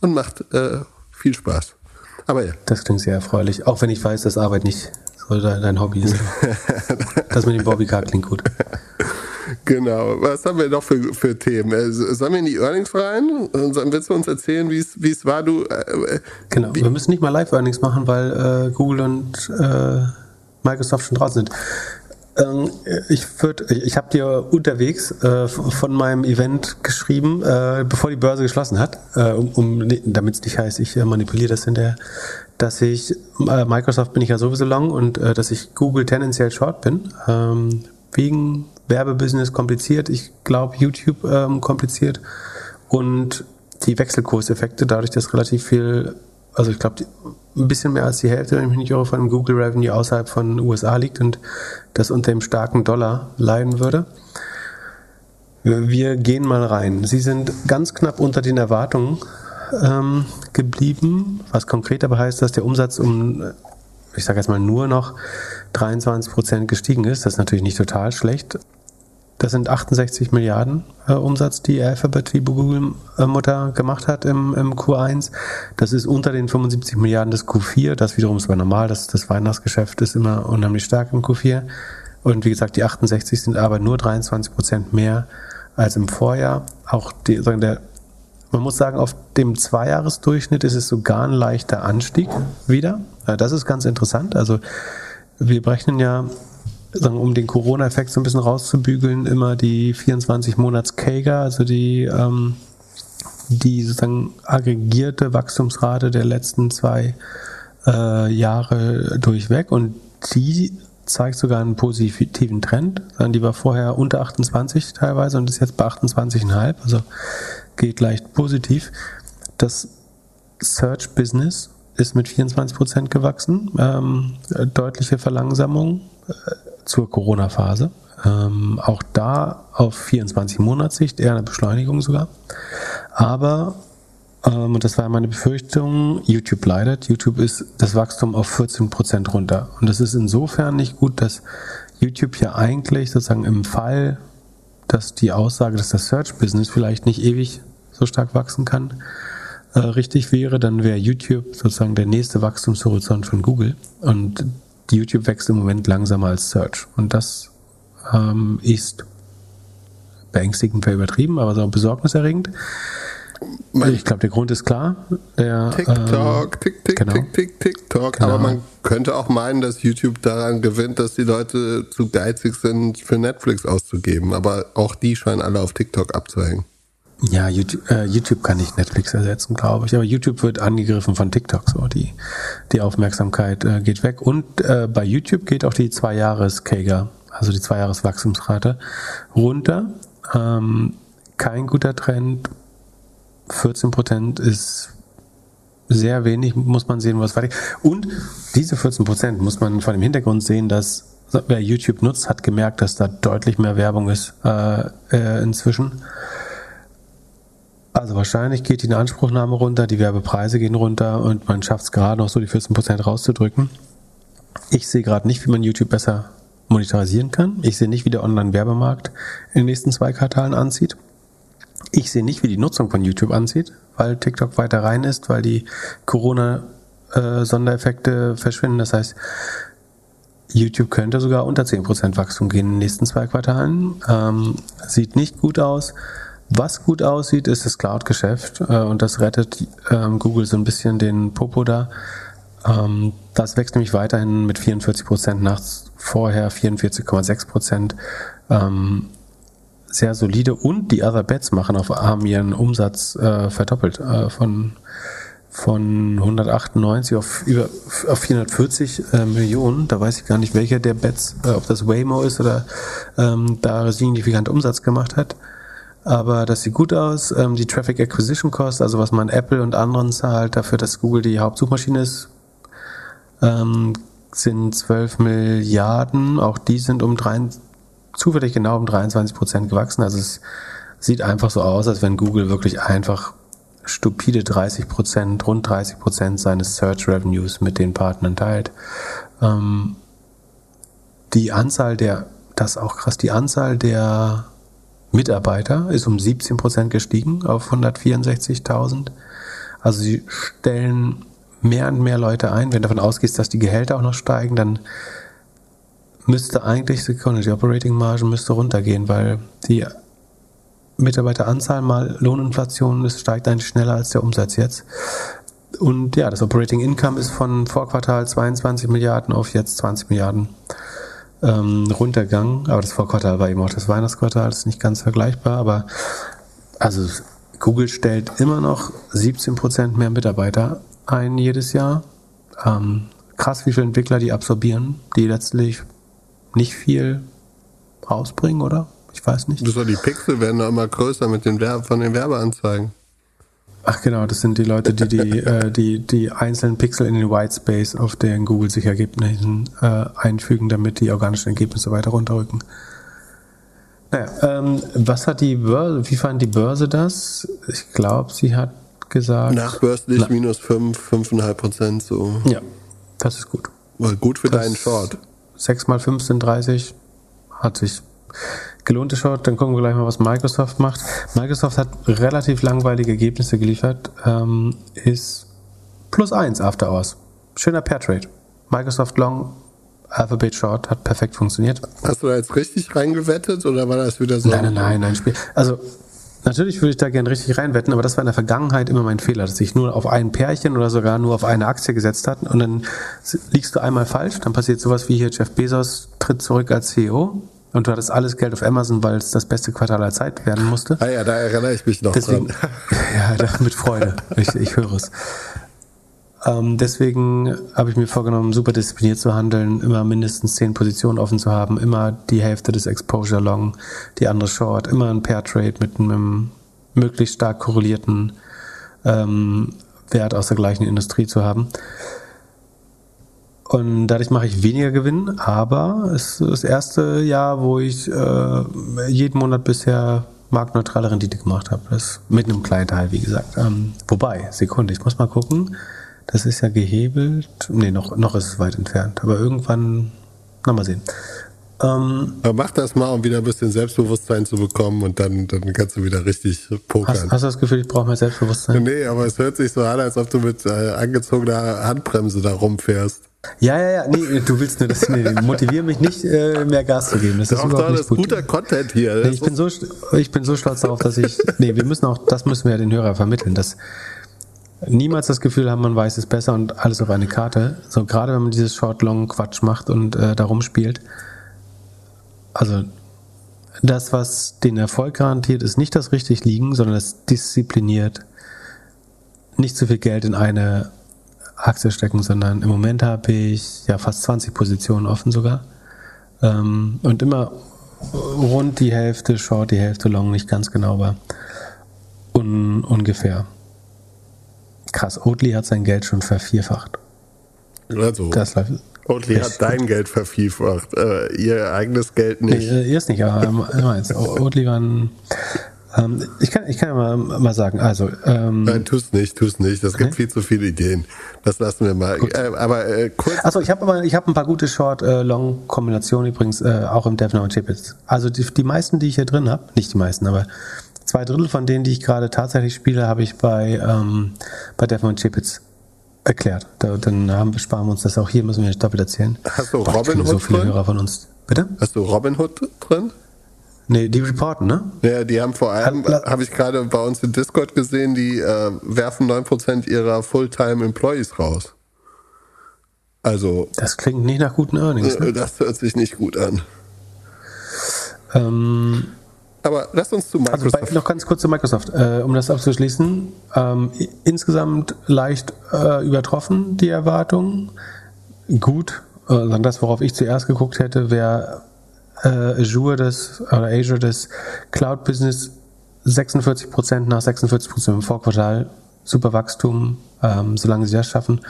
Speaker 1: und macht äh, viel Spaß. Aber ja,
Speaker 2: Das klingt sehr erfreulich. Auch wenn ich weiß, dass Arbeit nicht so de- dein Hobby ist. [LAUGHS] das mit dem Bobbycar klingt gut.
Speaker 1: genau. Was haben wir noch für, für Themen? Äh, sollen wir in die Earnings rein? Äh, sollen- Willst du uns erzählen, wie es war? Du, äh,
Speaker 2: Genau. Wir müssen nicht mal Live-Earnings machen, weil äh, Google und äh, Microsoft schon draußen sind. Ähm, ich würde, ich, ich habe dir unterwegs äh, von meinem Event geschrieben, äh, bevor die Börse geschlossen hat, äh, um, um damit es nicht heißt, ich äh, manipuliere das hinterher, dass ich äh, Microsoft bin ich ja sowieso long und äh, dass ich Google tendenziell short bin. Ähm, wegen Werbebusiness kompliziert, ich glaube YouTube ähm, kompliziert und die Wechselkurseffekte, dadurch, dass relativ viel, also ich glaube, ein bisschen mehr als die Hälfte, wenn ich mich nicht irre, von Google Revenue außerhalb von USA liegt und das unter dem starken Dollar leiden würde. Wir gehen mal rein. Sie sind ganz knapp unter den Erwartungen ähm, geblieben, was konkret aber heißt, dass der Umsatz um, ich sage jetzt mal, nur noch 23 Prozent gestiegen ist. Das ist natürlich nicht total schlecht. Das sind 68 Milliarden äh, Umsatz, die Alphabet, die Google-Mutter gemacht hat im, im Q1. Das ist unter den 75 Milliarden des Q4. Das wiederum ist aber normal. Das, das Weihnachtsgeschäft ist immer unheimlich stark im Q4. Und wie gesagt, die 68 sind aber nur 23 Prozent mehr als im Vorjahr. Auch die, sagen der, man muss sagen, auf dem Zweijahresdurchschnitt ist es sogar ein leichter Anstieg wieder. Das ist ganz interessant. Also wir berechnen ja um den Corona-Effekt so ein bisschen rauszubügeln, immer die 24 Monats CAGR, also die, ähm, die sozusagen aggregierte Wachstumsrate der letzten zwei äh, Jahre durchweg und die zeigt sogar einen positiven Trend. Die war vorher unter 28 teilweise und ist jetzt bei 28,5, also geht leicht positiv. Das Search Business ist mit 24 Prozent gewachsen, ähm, deutliche Verlangsamung äh, zur Corona-Phase. Ähm, auch da auf 24 Monatssicht, eher eine Beschleunigung sogar. Aber, ähm, und das war meine Befürchtung, YouTube leidet. YouTube ist das Wachstum auf 14 Prozent runter. Und das ist insofern nicht gut, dass YouTube ja eigentlich sozusagen im Fall, dass die Aussage, dass das Search-Business vielleicht nicht ewig so stark wachsen kann, äh, richtig wäre, dann wäre YouTube sozusagen der nächste Wachstumshorizont von Google. Und YouTube wächst im Moment langsamer als Search. Und das ähm, ist beängstigend wäre übertrieben, aber so besorgniserregend. ich glaube, der Grund ist klar. Der,
Speaker 1: TikTok,
Speaker 2: ähm,
Speaker 1: Tick, Tick,
Speaker 2: genau.
Speaker 1: Tick, Tick, TikTok.
Speaker 2: Genau.
Speaker 1: Aber man könnte auch meinen, dass YouTube daran gewinnt, dass die Leute zu geizig sind, für Netflix auszugeben. Aber auch die scheinen alle auf TikTok abzuhängen.
Speaker 2: Ja, YouTube, äh, YouTube kann nicht Netflix ersetzen, glaube ich. Aber YouTube wird angegriffen von TikTok. So die die Aufmerksamkeit äh, geht weg und äh, bei YouTube geht auch die zwei Jahres Kager, also die zwei Jahres Wachstumsrate runter. Ähm, kein guter Trend. 14 Prozent ist sehr wenig. Muss man sehen, was weiter. Und diese 14 Prozent muss man vor dem Hintergrund sehen, dass wer YouTube nutzt, hat gemerkt, dass da deutlich mehr Werbung ist äh, äh, inzwischen. Also wahrscheinlich geht die Inanspruchnahme runter, die Werbepreise gehen runter und man schafft es gerade noch so die 14% rauszudrücken. Ich sehe gerade nicht, wie man YouTube besser monetarisieren kann. Ich sehe nicht, wie der Online-Werbemarkt in den nächsten zwei Quartalen anzieht. Ich sehe nicht, wie die Nutzung von YouTube anzieht, weil TikTok weiter rein ist, weil die Corona-Sondereffekte verschwinden. Das heißt, YouTube könnte sogar unter 10% Wachstum gehen in den nächsten zwei Quartalen. Ähm, sieht nicht gut aus. Was gut aussieht, ist das Cloud-Geschäft äh, und das rettet ähm, Google so ein bisschen den Popo da. Ähm, das wächst nämlich weiterhin mit 44 Prozent nach vorher 44,6 Prozent. Ähm, sehr solide und die Other Bets machen auf haben ihren Umsatz äh, verdoppelt äh, von von 198 auf über auf 440 äh, Millionen. Da weiß ich gar nicht, welcher der Bets, äh, ob das Waymo ist oder ähm, da signifikant Umsatz gemacht hat. Aber das sieht gut aus. Ähm, die Traffic Acquisition Cost, also was man Apple und anderen zahlt, dafür, dass Google die Hauptsuchmaschine ist, ähm, sind 12 Milliarden. Auch die sind um drei, zufällig genau um 23 Prozent gewachsen. Also es sieht einfach so aus, als wenn Google wirklich einfach stupide 30 Prozent, rund 30 Prozent seines Search Revenues mit den Partnern teilt. Ähm, die Anzahl der, das auch krass, die Anzahl der Mitarbeiter ist um 17 Prozent gestiegen auf 164.000. Also sie stellen mehr und mehr Leute ein. Wenn du davon ausgehst, dass die Gehälter auch noch steigen, dann müsste eigentlich die Operating Marge müsste runtergehen, weil die Mitarbeiteranzahl mal Lohninflation ist, steigt eigentlich schneller als der Umsatz jetzt. Und ja, das Operating Income ist von Vorquartal 22 Milliarden auf jetzt 20 Milliarden ähm, runtergegangen. Aber das Vorquartal war eben auch das Weihnachtsquartal, das ist nicht ganz vergleichbar. Aber also Google stellt immer noch 17 Prozent mehr Mitarbeiter ein jedes Jahr. Ähm, krass, wie viele Entwickler die absorbieren, die letztlich nicht viel rausbringen, oder? Ich weiß nicht.
Speaker 1: Das war die Pixel werden da immer größer mit den Werb von den Werbeanzeigen.
Speaker 2: Ach genau, das sind die Leute, die die, [LAUGHS] äh, die, die einzelnen Pixel in den Whitespace auf den Google sich Ergebnissen äh, einfügen, damit die organischen Ergebnisse weiter runterrücken. Naja, ähm, was hat die Börse, wie fand die Börse das? Ich glaube, sie hat gesagt.
Speaker 1: Nachbörslich
Speaker 2: Na-
Speaker 1: minus 5, 5,5 Prozent so.
Speaker 2: Ja, das ist gut.
Speaker 1: War gut für
Speaker 2: Das-
Speaker 1: deinen Short.
Speaker 2: 6 mal 5 sind 30. Hat sich gelohnt, der Short. Dann gucken wir gleich mal, was Microsoft macht. Microsoft hat relativ langweilige Ergebnisse geliefert. Ähm, ist plus 1 After Hours. Schöner Pair Trade. Microsoft Long, Alphabet Short hat perfekt funktioniert.
Speaker 1: Hast du da jetzt richtig reingewettet oder war das wieder so?
Speaker 2: Nein, nein, nein, nein. Spiel. Also natürlich würde ich da gerne richtig reinwetten, aber das war in der Vergangenheit immer mein Fehler, dass ich nur auf ein Pärchen oder sogar nur auf eine Aktie gesetzt hat und dann liegst du einmal falsch, dann passiert sowas wie hier Jeff Bezos tritt zurück als CEO und du hattest alles Geld auf Amazon, weil es das beste Quartal aller Zeit werden musste.
Speaker 1: Ah ja, da erinnere ich mich noch
Speaker 2: Deswegen,
Speaker 1: dran. [LAUGHS] [LAUGHS]
Speaker 2: ja, da- mit Freude. Ich, ich höre es. Ähm, deswegen habe ich mir vorgenommen, super diszipliniert zu handeln, immer mindestens zehn Positionen offen zu haben, immer die Hälfte des Exposure Long, die andere Short, immer ein Pair Trade mit einem möglichst stark korrelierten ähm, Wert aus der gleichen Industrie zu haben. Und dadurch mache ich weniger Gewinn, aber es ist das erste Jahr, wo ich äh, jeden Monat bisher marktneutrale Rendite gemacht habe. Das mit einem kleinen Teil, wie gesagt. Ähm, wobei, Sekunde, ich muss mal gucken. Das ist ja gehebelt. Nee, noch, noch ist es weit entfernt. Aber irgendwann, na mal sehen. Ähm,
Speaker 1: mach das mal, um wieder ein bisschen Selbstbewusstsein zu bekommen und dann, dann kannst du wieder richtig pokern.
Speaker 2: hast, hast du das Gefühl, ich brauche mehr Selbstbewusstsein?
Speaker 1: Nee, aber es hört sich so an, als ob du mit äh, angezogener Handbremse da rumfährst.
Speaker 2: Ja, ja, ja. Nee, du willst nur das. Nee, motivier mich nicht, äh, mehr Gas zu geben. Das ist
Speaker 1: Doch,
Speaker 2: überhaupt
Speaker 1: doch,
Speaker 2: nicht
Speaker 1: das ist
Speaker 2: gut.
Speaker 1: guter Content hier.
Speaker 2: Nee, ich bin so, ich bin so stolz darauf, dass ich. Nee, wir müssen auch, das müssen wir ja den Hörer vermitteln, dass niemals das Gefühl haben, man weiß es besser und alles auf eine Karte. So gerade wenn man dieses Short-Long-Quatsch macht und äh, da rumspielt. Also das, was den Erfolg garantiert, ist nicht das richtig liegen, sondern das diszipliniert nicht zu viel Geld in eine Aktie stecken, sondern im Moment habe ich ja fast 20 Positionen offen sogar. Ähm, und immer rund die Hälfte Short, die Hälfte Long, nicht ganz genau, aber un, ungefähr. Krass, Oatly hat sein Geld schon vervierfacht.
Speaker 1: also,
Speaker 2: Das läuft.
Speaker 1: Oatly
Speaker 2: echt
Speaker 1: hat dein Geld vervielfacht, äh, ihr eigenes Geld
Speaker 2: Nee,
Speaker 1: nicht.
Speaker 2: äh, ihr ist nicht, aber ähm, meins. O- Oatly waren. Ähm, ich, kann, ich kann ja mal, mal sagen, also, ähm,
Speaker 1: Nein, tu's nicht, tu's nicht. Es gibt viel zu viele Ideen. Das lassen wir mal. Äh, aber äh, kurz.
Speaker 2: Achso, ich habe ich habe ein paar gute Short-Long-Kombinationen übrigens äh, auch im DevNow und Chipits. Also die, die meisten, die ich hier drin habe, nicht die meisten, aber zwei Drittel von denen, die ich gerade tatsächlich spiele, habe ich bei ähm, bei DevNow und Chipits erklärt. Da, dann haben, wir- sparen wir uns das auch hier, müssen wir nicht doppelt erzählen.
Speaker 1: Hast du
Speaker 2: Boah, kriege
Speaker 1: Robinhood
Speaker 2: so viele
Speaker 1: drin?
Speaker 2: Hörer von uns. Bitte?
Speaker 1: Hast du Robinhood drin?
Speaker 2: Nee, die reporten, ne?
Speaker 1: Ja, die haben vor allem, habe ich gerade bei uns in Discord gesehen, die äh, werfen 9% ihrer Fulltime-Employees raus. Also,
Speaker 2: Das klingt nicht nach guten Earnings. Ne?
Speaker 1: äh, das hört sich nicht gut an.
Speaker 2: Ähm,
Speaker 1: Aber lass uns zu
Speaker 2: Also bei,
Speaker 1: Microsoft.
Speaker 2: noch ganz kurz zu Microsoft, äh, um das abzuschließen. Ähm, insgesamt leicht äh, übertroffen die Erwartungen. Gut, äh, das, worauf ich zuerst geguckt hätte, wäre äh, Azure das oder Azure das Cloud Business 46 Prozent nach 46 Prozent im Vorquartal. Super Wachstum. Ähm, solange sie das schaffen,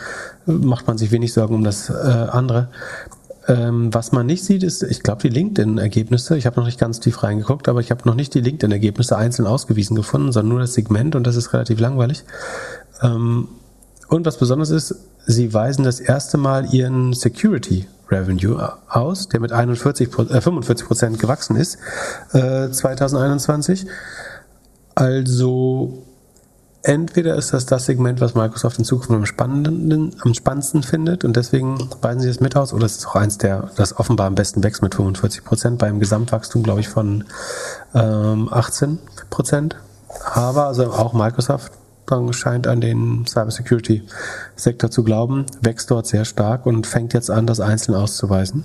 Speaker 2: macht man sich wenig Sorgen um das äh, andere. Ähm, was man nicht sieht, ist, ich glaube, die LinkedIn-Ergebnisse. Ich habe noch nicht ganz tief reingeguckt, aber ich habe noch nicht die LinkedIn-Ergebnisse einzeln ausgewiesen gefunden, sondern nur das Segment und das ist relativ langweilig. Ähm, und was besonders ist, sie weisen das erste Mal ihren Security Revenue aus, der mit 41, Pro- äh, 45 Prozent gewachsen ist, äh, 2021. Also entweder ist das das Segment, was Microsoft in Zukunft am, spannenden, am spannendsten findet und deswegen weisen sie es mit aus, oder es ist auch eins der, das offenbar am besten wächst mit 45 Prozent, beim Gesamtwachstum, glaube ich, von ähm, 18 Prozent. Aber also auch Microsoft scheint an den Cybersecurity-Sektor zu glauben, wächst dort sehr stark und fängt jetzt an, das einzeln auszuweisen.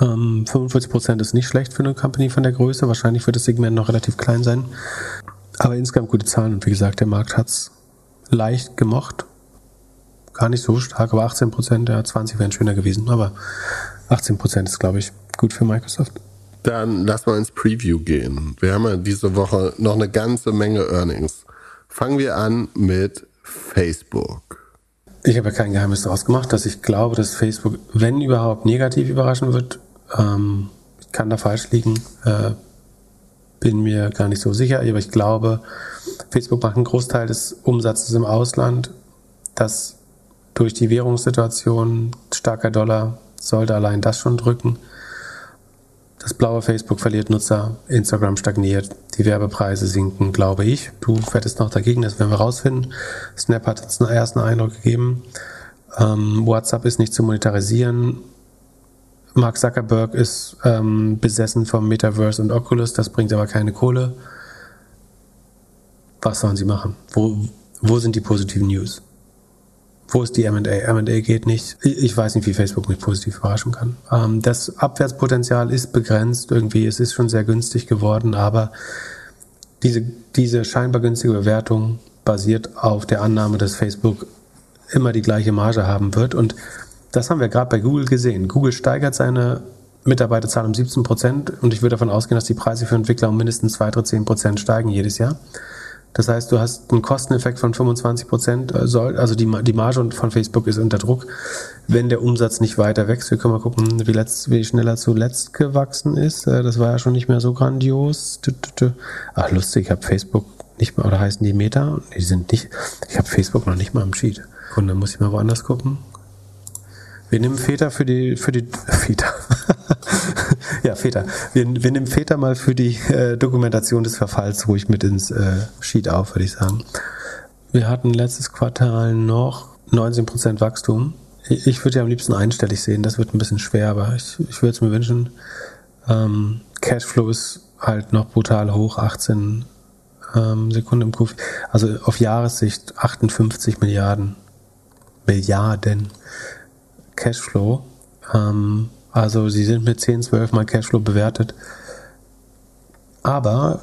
Speaker 2: Ähm, 45 Prozent ist nicht schlecht für eine Company von der Größe. Wahrscheinlich wird das Segment noch relativ klein sein. Aber insgesamt gute Zahlen. Und wie gesagt, der Markt hat's leicht gemocht. Gar nicht so stark, aber 18 Prozent, ja, 20 wären schöner gewesen. Aber 18 Prozent ist, glaube ich, gut für Microsoft.
Speaker 1: Dann lass mal ins Preview gehen. Wir haben ja diese Woche noch eine ganze Menge Earnings. Fangen wir an mit Facebook.
Speaker 2: Ich habe ja kein Geheimnis daraus gemacht, dass ich glaube, dass Facebook, wenn überhaupt, negativ überraschen wird. Ähm, ich kann da falsch liegen, äh, bin mir gar nicht so sicher, aber ich glaube, Facebook macht einen Großteil des Umsatzes im Ausland. Das durch die Währungssituation, starker Dollar, sollte allein das schon drücken. Das blaue Facebook verliert Nutzer, Instagram stagniert, die Werbepreise sinken, glaube ich. Du wettest noch dagegen, das werden wir rausfinden. Snap hat uns einen ersten Eindruck gegeben. Ähm, WhatsApp ist nicht zu monetarisieren. Mark Zuckerberg ist ähm, besessen vom Metaverse und Oculus, das bringt aber keine Kohle. Was sollen sie machen? Wo, wo sind die positiven News? Wo ist die M&A? M&A geht nicht. Ich weiß nicht, wie Facebook mich positiv überraschen kann. Ähm, das Abwärtspotenzial ist begrenzt irgendwie. Es ist schon sehr günstig geworden, aber diese, diese scheinbar günstige Bewertung basiert auf der Annahme, dass Facebook immer die gleiche Marge haben wird. Und das haben wir gerade bei Google gesehen. Google steigert seine Mitarbeiterzahl um 17 Prozent und ich würde davon ausgehen, dass die Preise für Entwickler um mindestens drei, zehn Prozent steigen jedes Jahr. Das heißt, du hast einen Kosteneffekt von 25 Prozent, also die, die Marge von Facebook ist unter Druck, wenn der Umsatz nicht weiter wächst. Wir können mal gucken, wie, letzt, wie schnell er zuletzt gewachsen ist. Äh, Das war ja schon nicht mehr so grandios. Ach, lustig, ich habe Facebook nicht mehr, oder heißen die Meta? Die sind nicht, ich habe Facebook noch nicht mal im Sheet. Und dann muss ich mal woanders gucken. Wir nehmen Väter für die, für die, [LAUGHS] Väter. [LAUGHS] Feta. Wir, wir nehmen Feta mal für die äh, Dokumentation des Verfalls ruhig mit ins äh, Sheet auf, würde ich sagen. Wir hatten letztes Quartal noch 19% Wachstum. Ich, ich würde ja am liebsten einstellig sehen, das wird ein bisschen schwer, aber ich, ich würde es mir wünschen. Ähm, Cashflow ist halt noch brutal hoch, 18 ähm, Sekunden im Kuf. Also auf Jahressicht 58 Milliarden. Milliarden Cashflow. Ähm, also sie sind mit 10, 12 mal Cashflow bewertet. Aber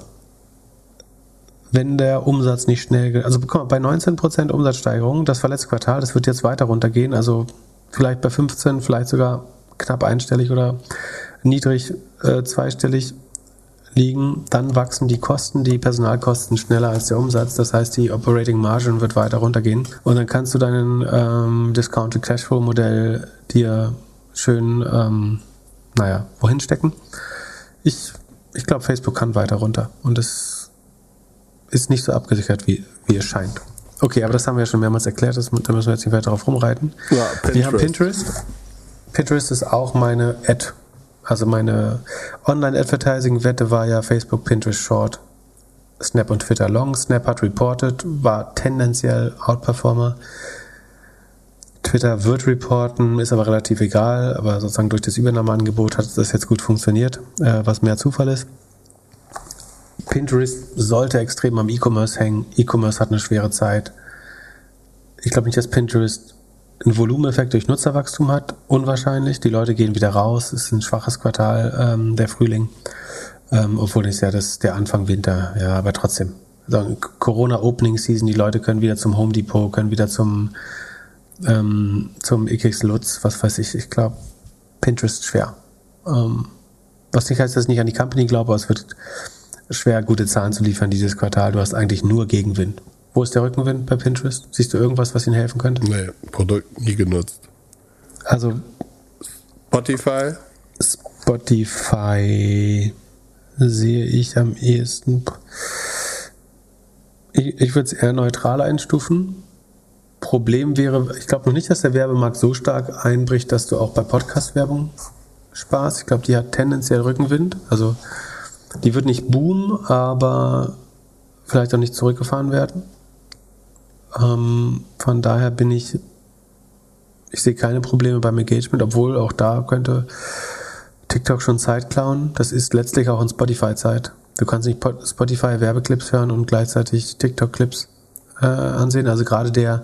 Speaker 2: wenn der Umsatz nicht schnell, also bei 19% Umsatzsteigerung, das war letztes Quartal, das wird jetzt weiter runtergehen, also vielleicht bei 15, vielleicht sogar knapp einstellig oder niedrig äh, zweistellig liegen, dann wachsen die Kosten, die Personalkosten schneller als der Umsatz. Das heißt, die Operating Margin wird weiter runtergehen. Und dann kannst du deinen ähm, Discounted Cashflow Modell dir schön, ähm, naja, wohin stecken. Ich, ich glaube, Facebook kann weiter runter. Und es ist nicht so abgesichert, wie, wie es scheint. Okay, aber das haben wir ja schon mehrmals erklärt, das, da müssen wir jetzt nicht weiter drauf rumreiten.
Speaker 1: Ja,
Speaker 2: Wir haben Pinterest. Pinterest ist auch meine Ad also meine Online-Advertising-Wette war ja Facebook, Pinterest Short, Snap und Twitter Long. Snap hat reported, war tendenziell Outperformer. Twitter wird reporten, ist aber relativ egal, aber sozusagen durch das Übernahmeangebot hat das jetzt gut funktioniert, äh, was mehr Zufall ist. Pinterest sollte extrem am E-Commerce hängen. E-Commerce hat eine schwere Zeit. Ich glaube nicht, dass Pinterest einen Volumeneffekt durch Nutzerwachstum hat, unwahrscheinlich. Die Leute gehen wieder raus, ist ein schwaches Quartal, ähm, der Frühling. Ähm, obwohl es ja das der Anfang Winter, ja, aber trotzdem. Also Corona Opening Season, die Leute können wieder zum Home Depot, können wieder zum ähm, zum XX Lutz, was weiß ich. Ich glaube, Pinterest schwer. Ähm, was nicht heißt, dass ich nicht an die Company glaube, aber es wird schwer, gute Zahlen zu liefern dieses Quartal. Du hast eigentlich nur Gegenwind. Wo ist der Rückenwind bei Pinterest? Siehst du irgendwas, was Ihnen helfen könnte?
Speaker 1: Nee, Produkt nie genutzt.
Speaker 2: Also
Speaker 1: Spotify?
Speaker 2: Spotify sehe ich am ehesten. Ich, ich würde es eher neutral einstufen. Problem wäre, ich glaube noch nicht, dass der Werbemarkt so stark einbricht, dass du auch bei Podcast-Werbung sparst. Ich glaube, die hat tendenziell Rückenwind. Also die wird nicht boomen, aber vielleicht auch nicht zurückgefahren werden. Ähm, von daher bin ich, ich sehe keine Probleme beim Engagement, obwohl auch da könnte TikTok schon Zeit klauen. Das ist letztlich auch in Spotify-Zeit. Du kannst nicht Spotify Werbeclips hören und gleichzeitig TikTok-Clips äh, ansehen. Also gerade der,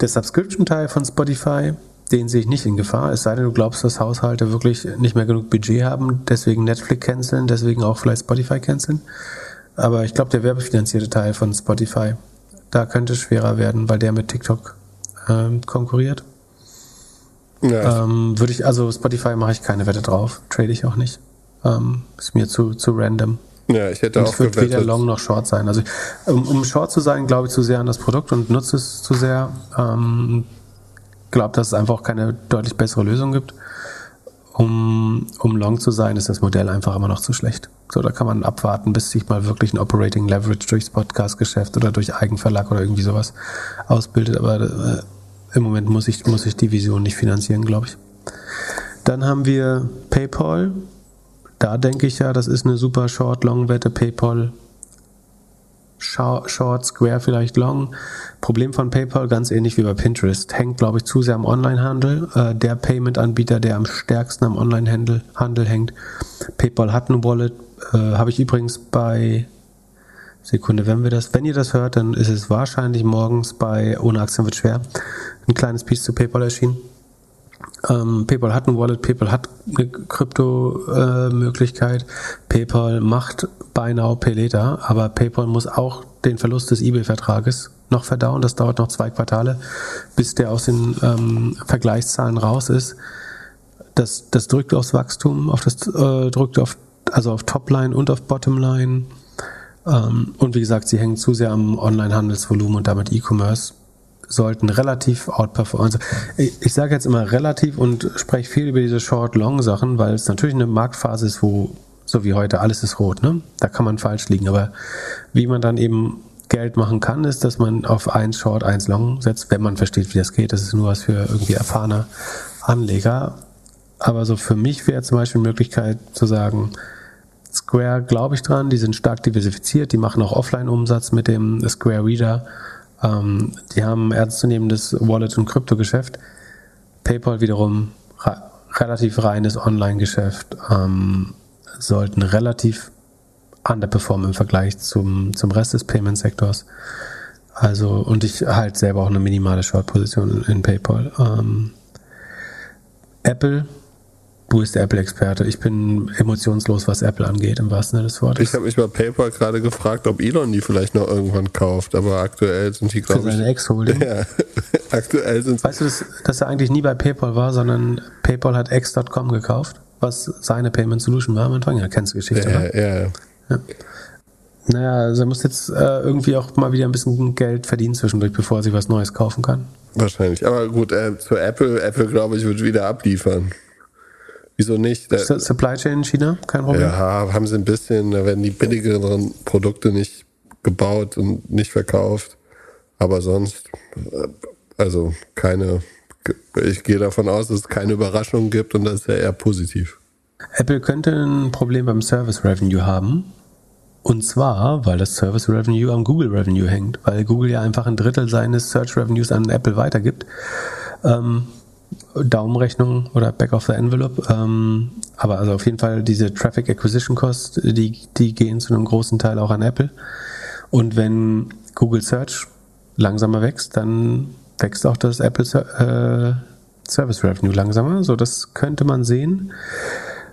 Speaker 2: der Subscription-Teil von Spotify, den sehe ich nicht in Gefahr. Es sei denn, du glaubst, dass Haushalte wirklich nicht mehr genug Budget haben, deswegen Netflix canceln, deswegen auch vielleicht Spotify canceln. Aber ich glaube, der werbefinanzierte Teil von Spotify, da könnte es schwerer werden, weil der mit TikTok ähm, konkurriert.
Speaker 1: Ja.
Speaker 2: Ähm, würde ich, also Spotify mache ich keine Wette drauf, trade ich auch nicht. Ähm, ist mir zu, zu random.
Speaker 1: ja, ich hätte
Speaker 2: Und
Speaker 1: auch
Speaker 2: es wird weder
Speaker 1: gewettet.
Speaker 2: Long noch Short sein. Also um, um Short zu sein, glaube ich zu sehr an das Produkt und nutze es zu sehr. Ähm, glaube, dass es einfach auch keine deutlich bessere Lösung gibt. Um, um Long zu sein, ist das Modell einfach immer noch zu schlecht. So, da kann man abwarten, bis sich mal wirklich ein Operating Leverage durchs Podcast-Geschäft oder durch Eigenverlag oder irgendwie sowas ausbildet. Aber äh, im Moment muss ich, muss ich die Vision nicht finanzieren, glaube ich. Dann haben wir PayPal. Da denke ich ja, das ist eine super Short-Long-Wette. PayPal Short, Square vielleicht Long. Problem von PayPal, ganz ähnlich wie bei Pinterest, hängt, glaube ich, zu sehr am Onlinehandel. Äh, der Payment-Anbieter, der am stärksten am Onlinehandel Handel hängt. PayPal hat eine Wallet. Äh, Habe ich übrigens bei Sekunde, wenn wir das, wenn ihr das hört, dann ist es wahrscheinlich morgens bei Ohne Aktien wird schwer. Ein kleines Piece zu PayPal erschienen. Ähm, PayPal hat ein Wallet, PayPal hat eine Krypto-Möglichkeit. PayPal macht Buy Now, Pay Later, aber PayPal muss auch den Verlust des eBay-Vertrages noch verdauen. Das dauert noch zwei Quartale, bis der aus den ähm, Vergleichszahlen raus ist. Das, das drückt aufs Wachstum, auf das äh, drückt auf also auf Topline und auf Bottomline. Ähm, und wie gesagt, sie hängen zu sehr am Online-Handelsvolumen und damit E-Commerce sollten relativ outperformen. Also ich, ich sage jetzt immer relativ und spreche viel über diese Short-Long-Sachen, weil es natürlich eine Marktphase ist, wo, so wie heute, alles ist rot. Ne? Da kann man falsch liegen. Aber wie man dann eben Geld machen kann, ist, dass man auf eins Short, eins Long setzt, wenn man versteht, wie das geht. Das ist nur was für irgendwie erfahrene Anleger. aber so für mich wäre zum Beispiel eine Möglichkeit zu sagen, Square glaube ich dran, die sind stark diversifiziert, die machen auch Offline-Umsatz mit dem Square Reader. Ähm, die haben ernstzunehmendes Wallet- und Kryptogeschäft. PayPal wiederum relativ reines Online-Geschäft, ähm, sollten relativ underperformen im Vergleich zum, zum Rest des Payment-Sektors. Also, und ich halt selber auch eine minimale Short-Position in, in, PayPal. Ähm, Apple, du bist der Apple-Experte. Ich bin emotionslos, was Apple angeht, im wahrsten Sinne des Wortes.
Speaker 1: Ich habe mich bei PayPal gerade gefragt, ob Elon die vielleicht noch irgendwann kauft, aber aktuell sind die, glaube
Speaker 2: ich. Für seine Ex-Holding. [LAUGHS]
Speaker 1: Ja, aktuell sind
Speaker 2: Weißt du, dass, dass er eigentlich nie bei PayPal war, sondern PayPal hat X.com gekauft, was seine Payment Solution war am Anfang. Ja, kennst du Geschichte,
Speaker 1: ja,
Speaker 2: oder?
Speaker 1: Ja, ja.
Speaker 2: Ja. Naja, also er muss jetzt äh, irgendwie auch mal wieder ein bisschen Geld verdienen zwischendurch, bevor er sich was Neues kaufen kann.
Speaker 1: Wahrscheinlich. Aber gut, äh, zu Apple, Apple glaube ich, wird wieder abliefern. Wieso nicht?
Speaker 2: Da, Supply Chain in China, kein Problem?
Speaker 1: Ja, haben sie ein bisschen, da werden die billigeren Produkte nicht gebaut und nicht verkauft. Aber sonst, äh, also keine, ich gehe davon aus, dass es keine Überraschungen gibt und das ist ja eher positiv.
Speaker 2: Apple könnte ein Problem beim Service Revenue haben. Und zwar, weil das Service Revenue am Google Revenue hängt, weil Google ja einfach ein Drittel seines Search Revenues an Apple weitergibt. Ähm, Daumenrechnung oder Back of the Envelope. Ähm, aber also auf jeden Fall diese Traffic Acquisition Costs, die, die gehen zu einem großen Teil auch an Apple. Und wenn Google Search langsamer wächst, dann wächst auch das Apple äh, Service Revenue langsamer. So, das könnte man sehen.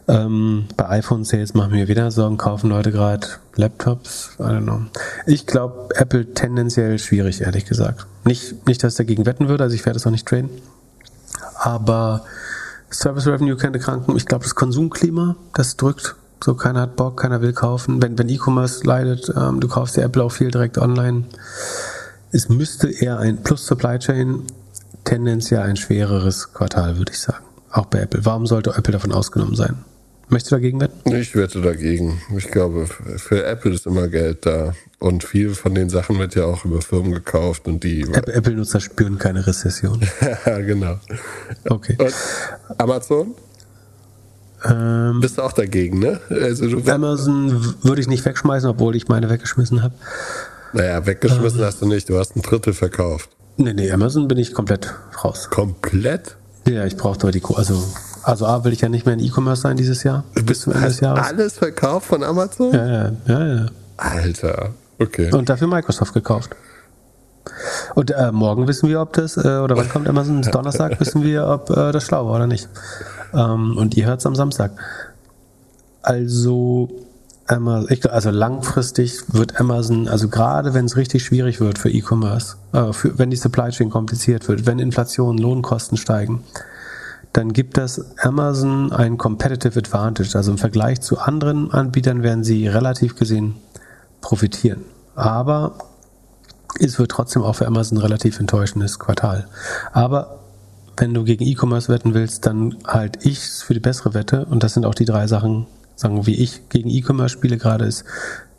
Speaker 2: Ähm, bei iPhone Sales machen wir wieder Sorgen, kaufen Leute gerade Laptops. I don't know. Ich glaube, Apple tendenziell schwierig, ehrlich gesagt. Nicht, nicht, dass ich dagegen wetten würde, also ich werde es auch nicht traden. Aber Service Revenue könnte kranken. Ich glaube, das Konsumklima, das drückt. So, keiner hat Bock, keiner will kaufen. Wenn, wenn E-Commerce leidet, ähm, du kaufst die Apple auch viel direkt online. Es müsste eher ein Plus Supply Chain tendenziell ein schwereres Quartal, würde ich sagen. Auch bei Apple. Warum sollte Apple davon ausgenommen sein? Möchtest du dagegen wetten?
Speaker 1: Ich wette dagegen. Ich glaube, für Apple ist immer Geld da. Und viel von den Sachen wird ja auch über Firmen gekauft und die.
Speaker 2: Apple-Nutzer spüren keine Rezession. [LAUGHS]
Speaker 1: ja, genau.
Speaker 2: Okay.
Speaker 1: Und Amazon?
Speaker 2: Ähm,
Speaker 1: Bist du auch dagegen, ne?
Speaker 2: Also Amazon würde ich nicht wegschmeißen, obwohl ich meine weggeschmissen habe.
Speaker 1: Naja, weggeschmissen ähm, hast du nicht. Du hast ein Drittel verkauft.
Speaker 2: Nee, nee, Amazon bin ich komplett raus.
Speaker 1: Komplett?
Speaker 2: Ja, ich brauche doch die, also also A, will ich ja nicht mehr in E-Commerce sein dieses Jahr.
Speaker 1: Bis zum Ende des Jahres. Alles verkauft von Amazon?
Speaker 2: Ja, ja, ja, ja.
Speaker 1: Alter, okay.
Speaker 2: Und dafür Microsoft gekauft. Und äh, morgen wissen wir, ob das, äh, oder wann kommt Amazon? [LAUGHS] Donnerstag wissen wir, ob äh, das schlau war oder nicht. Ähm, und ihr hört es am Samstag. Also, Amazon, ich, also langfristig wird Amazon, also gerade wenn es richtig schwierig wird für E-Commerce, äh, wenn die Supply Chain kompliziert wird, wenn Inflation, Lohnkosten steigen, dann gibt das Amazon ein Competitive Advantage. Also im Vergleich zu anderen Anbietern werden sie relativ gesehen profitieren. Aber es wird trotzdem auch für Amazon ein relativ enttäuschendes Quartal. Aber wenn du gegen E-Commerce wetten willst, dann halt ich für die bessere Wette. Und das sind auch die drei Sachen, sagen wie ich gegen E-Commerce spiele gerade, ist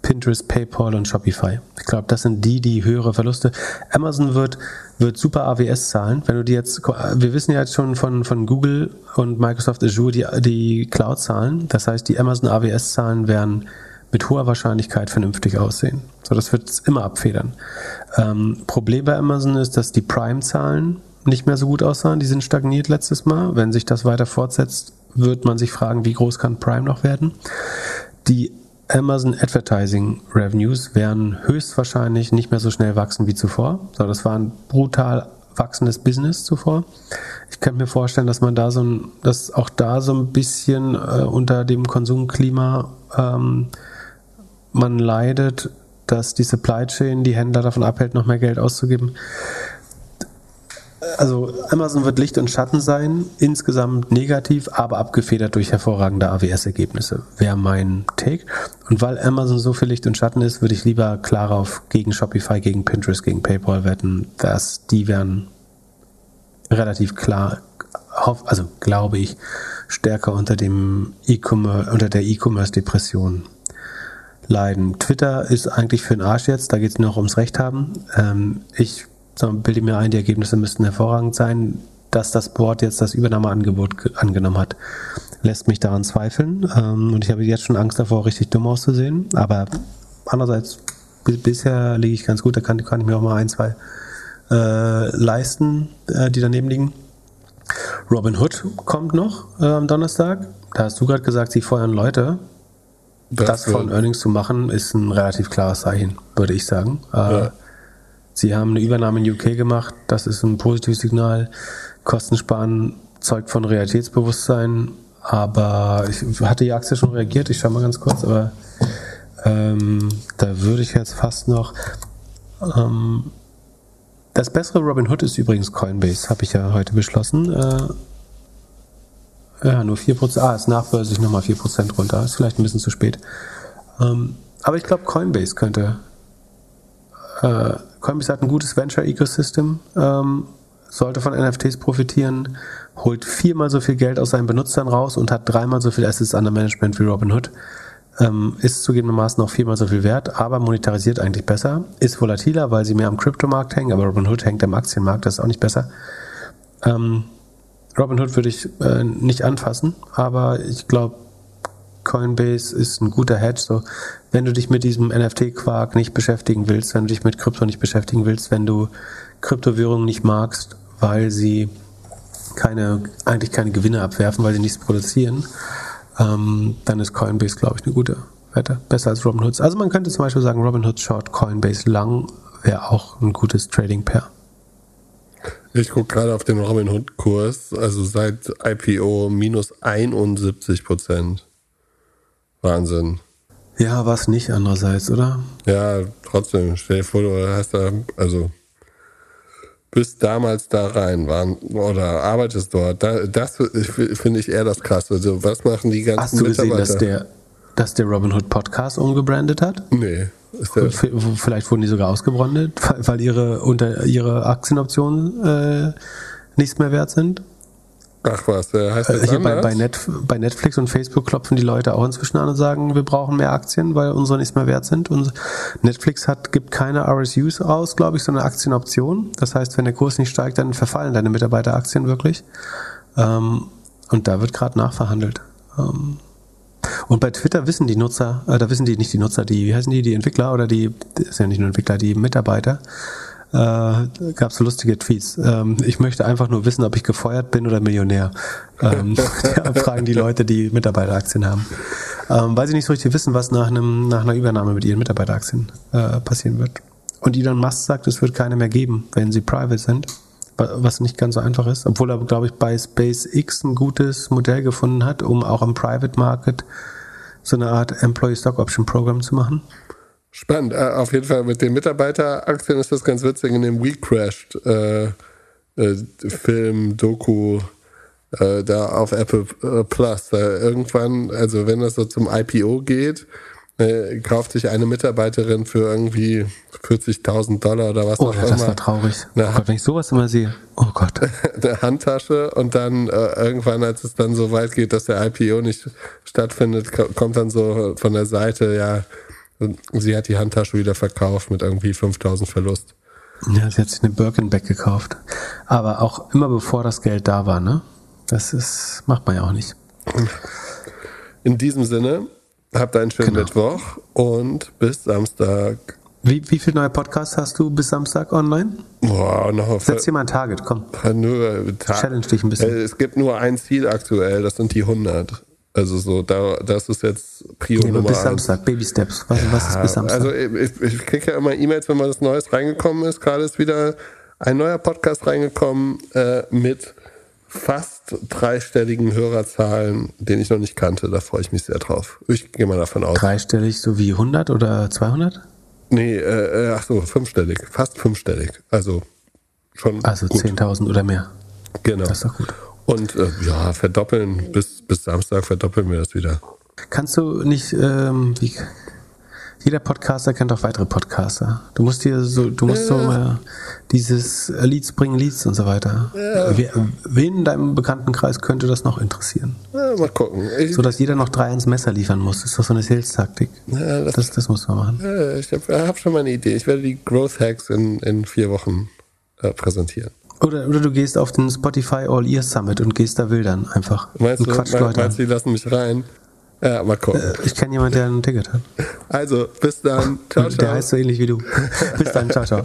Speaker 2: Pinterest, PayPal und Shopify. Ich glaube, das sind die, die höhere Verluste. Amazon wird, wird super AWS zahlen. Wenn du die jetzt, wir wissen ja jetzt schon von, von Google und Microsoft Azure die, die Cloud zahlen. Das heißt, die Amazon AWS Zahlen werden mit hoher Wahrscheinlichkeit vernünftig aussehen. So, das wird es immer abfedern. Ähm, Problem bei Amazon ist, dass die Prime-Zahlen nicht mehr so gut aussahen. Die sind stagniert letztes Mal. Wenn sich das weiter fortsetzt, wird man sich fragen, wie groß kann Prime noch werden. Die Amazon Advertising Revenues werden höchstwahrscheinlich nicht mehr so schnell wachsen wie zuvor. So, das war ein brutal wachsendes Business zuvor. Ich könnte mir vorstellen, dass man da so ein, dass auch da so ein bisschen äh, unter dem Konsumklima ähm, man leidet, dass die Supply Chain die Händler davon abhält, noch mehr Geld auszugeben also Amazon wird Licht und Schatten sein, insgesamt negativ, aber abgefedert durch hervorragende AWS-Ergebnisse, wäre mein Take. Und weil Amazon so viel Licht und Schatten ist, würde ich lieber klar auf gegen Shopify, gegen Pinterest, gegen PayPal wetten, dass die werden relativ klar, also glaube ich, stärker unter dem E-Commerce, unter der E-Commerce-Depression leiden. Twitter ist eigentlich für den Arsch jetzt, da geht es nur noch ums Recht haben. Ähm, ich bilde mir ein, die Ergebnisse müssten hervorragend sein. dass das Board jetzt das Übernahmeangebot ge- angenommen hat, lässt mich daran zweifeln. Ähm, und ich habe jetzt schon Angst davor, richtig dumm auszusehen. Aber andererseits, bi- bisher liege ich ganz gut, da kann, kann ich mir auch mal ein, zwei äh, leisten, äh, die daneben liegen. Robin Hood kommt noch äh, am Donnerstag. Da hast du gerade gesagt, sie feuern Leute. Das, von
Speaker 1: wird-
Speaker 2: Earnings zu machen, ist ein relativ klares Zeichen, würde ich sagen. Äh,
Speaker 1: Ja.
Speaker 2: Sie haben eine Übernahme in UK gemacht, das ist ein positives Signal. Kosten sparen zeugt von Realitätsbewusstsein, aber ich hatte die Aktie schon reagiert, ich schau mal ganz kurz, aber ähm, da würde ich jetzt fast noch. Ähm, das bessere Robin Hood ist übrigens Coinbase, habe ich ja heute beschlossen. Äh, ja, nur 4%. Ah, ist nachbörslich nochmal 4% runter. Ist vielleicht ein bisschen zu spät. Ähm, aber ich glaube, Coinbase könnte. Äh, Coinbase hat ein gutes Venture-Ecosystem, ähm, sollte von NFTs profitieren, holt viermal so viel Geld aus seinen Benutzern raus und hat dreimal so viel Assets under Management wie Robinhood. Ähm, ist zugegebenermaßen auch viermal so viel wert, aber monetarisiert eigentlich besser. Ist volatiler, weil sie mehr am Kryptomarkt hängen, aber Robinhood hängt am Aktienmarkt, das ist auch nicht besser. Ähm, Robinhood würde ich äh, nicht anfassen, aber ich glaube, Coinbase ist ein guter Hedge. So, wenn du dich mit diesem NFT-Quark nicht beschäftigen willst, wenn du dich mit Krypto nicht beschäftigen willst, wenn du Kryptowährungen nicht magst, weil sie keine, eigentlich keine Gewinne abwerfen, weil sie nichts produzieren, ähm, dann ist Coinbase, glaube ich, eine gute Wette. Besser als Robinhood. Also man könnte zum Beispiel sagen, Robinhood Short, Coinbase Lang wäre auch ein gutes Trading-Pair.
Speaker 1: Ich gucke gerade auf den Robinhood-Kurs, also seit IPO minus 71 Prozent. Wahnsinn.
Speaker 2: Ja, was nicht andererseits, oder?
Speaker 1: Ja, trotzdem, stell dir vor, du hast da, also bist damals da rein, waren, oder arbeitest dort. Da, das finde ich eher das Krasse. Also, was machen die ganzen
Speaker 2: Hast du gesehen, dass der, dass der Robinhood Podcast umgebrandet hat?
Speaker 1: nee,
Speaker 2: vielleicht wurden die sogar ausgebrandet, weil, weil ihre, unter, ihre Aktienoptionen äh, nichts mehr wert sind.
Speaker 1: Ach was, der heißt
Speaker 2: Äh,
Speaker 1: jetzt
Speaker 2: Hier bei, bei, Net, bei Netflix und Facebook klopfen die Leute auch inzwischen an und sagen, wir brauchen mehr Aktien, weil unsere nichts mehr wert sind. Und Netflix hat, gibt keine RSUs aus, glaube ich, sondern Aktienoptionen. Das heißt, wenn der Kurs nicht steigt, dann verfallen deine Mitarbeiteraktien wirklich. Ähm, und da wird gerade nachverhandelt. Ähm, und bei Twitter wissen die Nutzer, äh, da wissen die nicht die Nutzer, die, wie heißen die, die Entwickler oder die, das ist ja nicht nur Entwickler, die Mitarbeiter, äh, gab es so lustige Tweets. Ähm, ich möchte einfach nur wissen, ob ich gefeuert bin oder Millionär. Ähm, [LAUGHS] fragen die Leute, die Mitarbeiteraktien haben. Ähm, weil sie nicht so richtig wissen, was nach, einem, nach einer Übernahme mit ihren Mitarbeiteraktien äh, passieren wird. Und Elon Musk sagt, es wird keine mehr geben, wenn sie private sind. Wa- Was nicht ganz so einfach ist. Obwohl er, glaube ich, bei SpaceX ein gutes Modell gefunden hat, um auch im Private Market so eine Art Employee Stock Option Program zu machen.
Speaker 1: Spannend. Äh, auf jeden Fall mit den Mitarbeiteraktien ist das ganz witzig. In dem We Crashed äh, äh, Film, Doku, äh, da auf Apple äh, Plus, irgendwann, also wenn das so zum IPO geht, äh, kauft sich eine Mitarbeiterin für irgendwie 40.000 Dollar oder was
Speaker 2: Oh,
Speaker 1: auch
Speaker 2: ja, das
Speaker 1: immer
Speaker 2: war traurig.
Speaker 1: Na,
Speaker 2: Oh Gott, wenn ich sowas immer sehe. Oh Gott. [LAUGHS]
Speaker 1: eine Handtasche und dann äh, irgendwann, als es dann so weit geht, dass der IPO nicht stattfindet, ko- kommt dann so von der Seite, ja, sie hat die Handtasche wieder verkauft mit irgendwie 5000 Verlust.
Speaker 2: Ja, sie hat sich eine Birkenback gekauft. Aber auch immer bevor das Geld da war, ne? Das ist, macht man ja auch nicht.
Speaker 1: In diesem Sinne, habt einen schönen
Speaker 2: Genau.
Speaker 1: Mittwoch und bis Samstag.
Speaker 2: Wie, wie viele neue Podcasts hast du bis Samstag online?
Speaker 1: Boah, noch auf
Speaker 2: Setz dir mal ein Target, komm.
Speaker 1: nur.
Speaker 2: Challenge dich ein bisschen.
Speaker 1: Äh, Es gibt nur ein Ziel aktuell, das sind die 100. Also so, da, das ist jetzt Prio
Speaker 2: Nee,
Speaker 1: Nummer
Speaker 2: bis. Samstag, Baby Steps. Was, was ist bis Samstag?
Speaker 1: Also ich, ich kriege ja immer E-Mails, wenn mal was Neues reingekommen ist. Gerade ist wieder ein neuer Podcast reingekommen äh, mit fast dreistelligen Hörerzahlen, den ich noch nicht kannte. Da freue ich mich sehr drauf. Ich gehe mal davon aus.
Speaker 2: Dreistellig, so wie 100 oder 200?
Speaker 1: Nee, äh, äh, ach so, fünfstellig. Fast fünfstellig. Also schon
Speaker 2: Also
Speaker 1: gut.
Speaker 2: 10.000 oder mehr.
Speaker 1: Genau.
Speaker 2: Das ist doch gut.
Speaker 1: Und äh, ja, verdoppeln, bis, bis Samstag verdoppeln wir das wieder.
Speaker 2: Kannst du nicht, ähm, wie, jeder Podcaster kennt auch weitere Podcaster. Du musst dir so, du musst so mal dieses äh, Leads bringen, Leads und so weiter. Wer, wen in deinem Bekanntenkreis könnte das noch interessieren?
Speaker 1: Ja, mal gucken. Ich,
Speaker 2: So dass jeder noch drei ans Messer liefern muss. Das ist doch so eine Sales-Taktik.
Speaker 1: Ja, das-
Speaker 2: Das, das muss man machen.
Speaker 1: äh, ich habe hab schon mal eine Idee. Ich werde die Growth Hacks in, in vier Wochen äh, präsentieren.
Speaker 2: Oder, oder du gehst auf den Spotify All Ear Summit und gehst da wildern einfach.
Speaker 1: Meinst
Speaker 2: und
Speaker 1: du,
Speaker 2: quatscht
Speaker 1: me-
Speaker 2: Leute
Speaker 1: meinst die lassen mich rein? Ja, mal gucken.
Speaker 2: Ich kenne jemanden, der ein Ticket hat.
Speaker 1: Also, bis dann. Ciao,
Speaker 2: Der
Speaker 1: ciao.
Speaker 2: heißt so ähnlich wie du. [LAUGHS] Bis dann, ciao, ciao.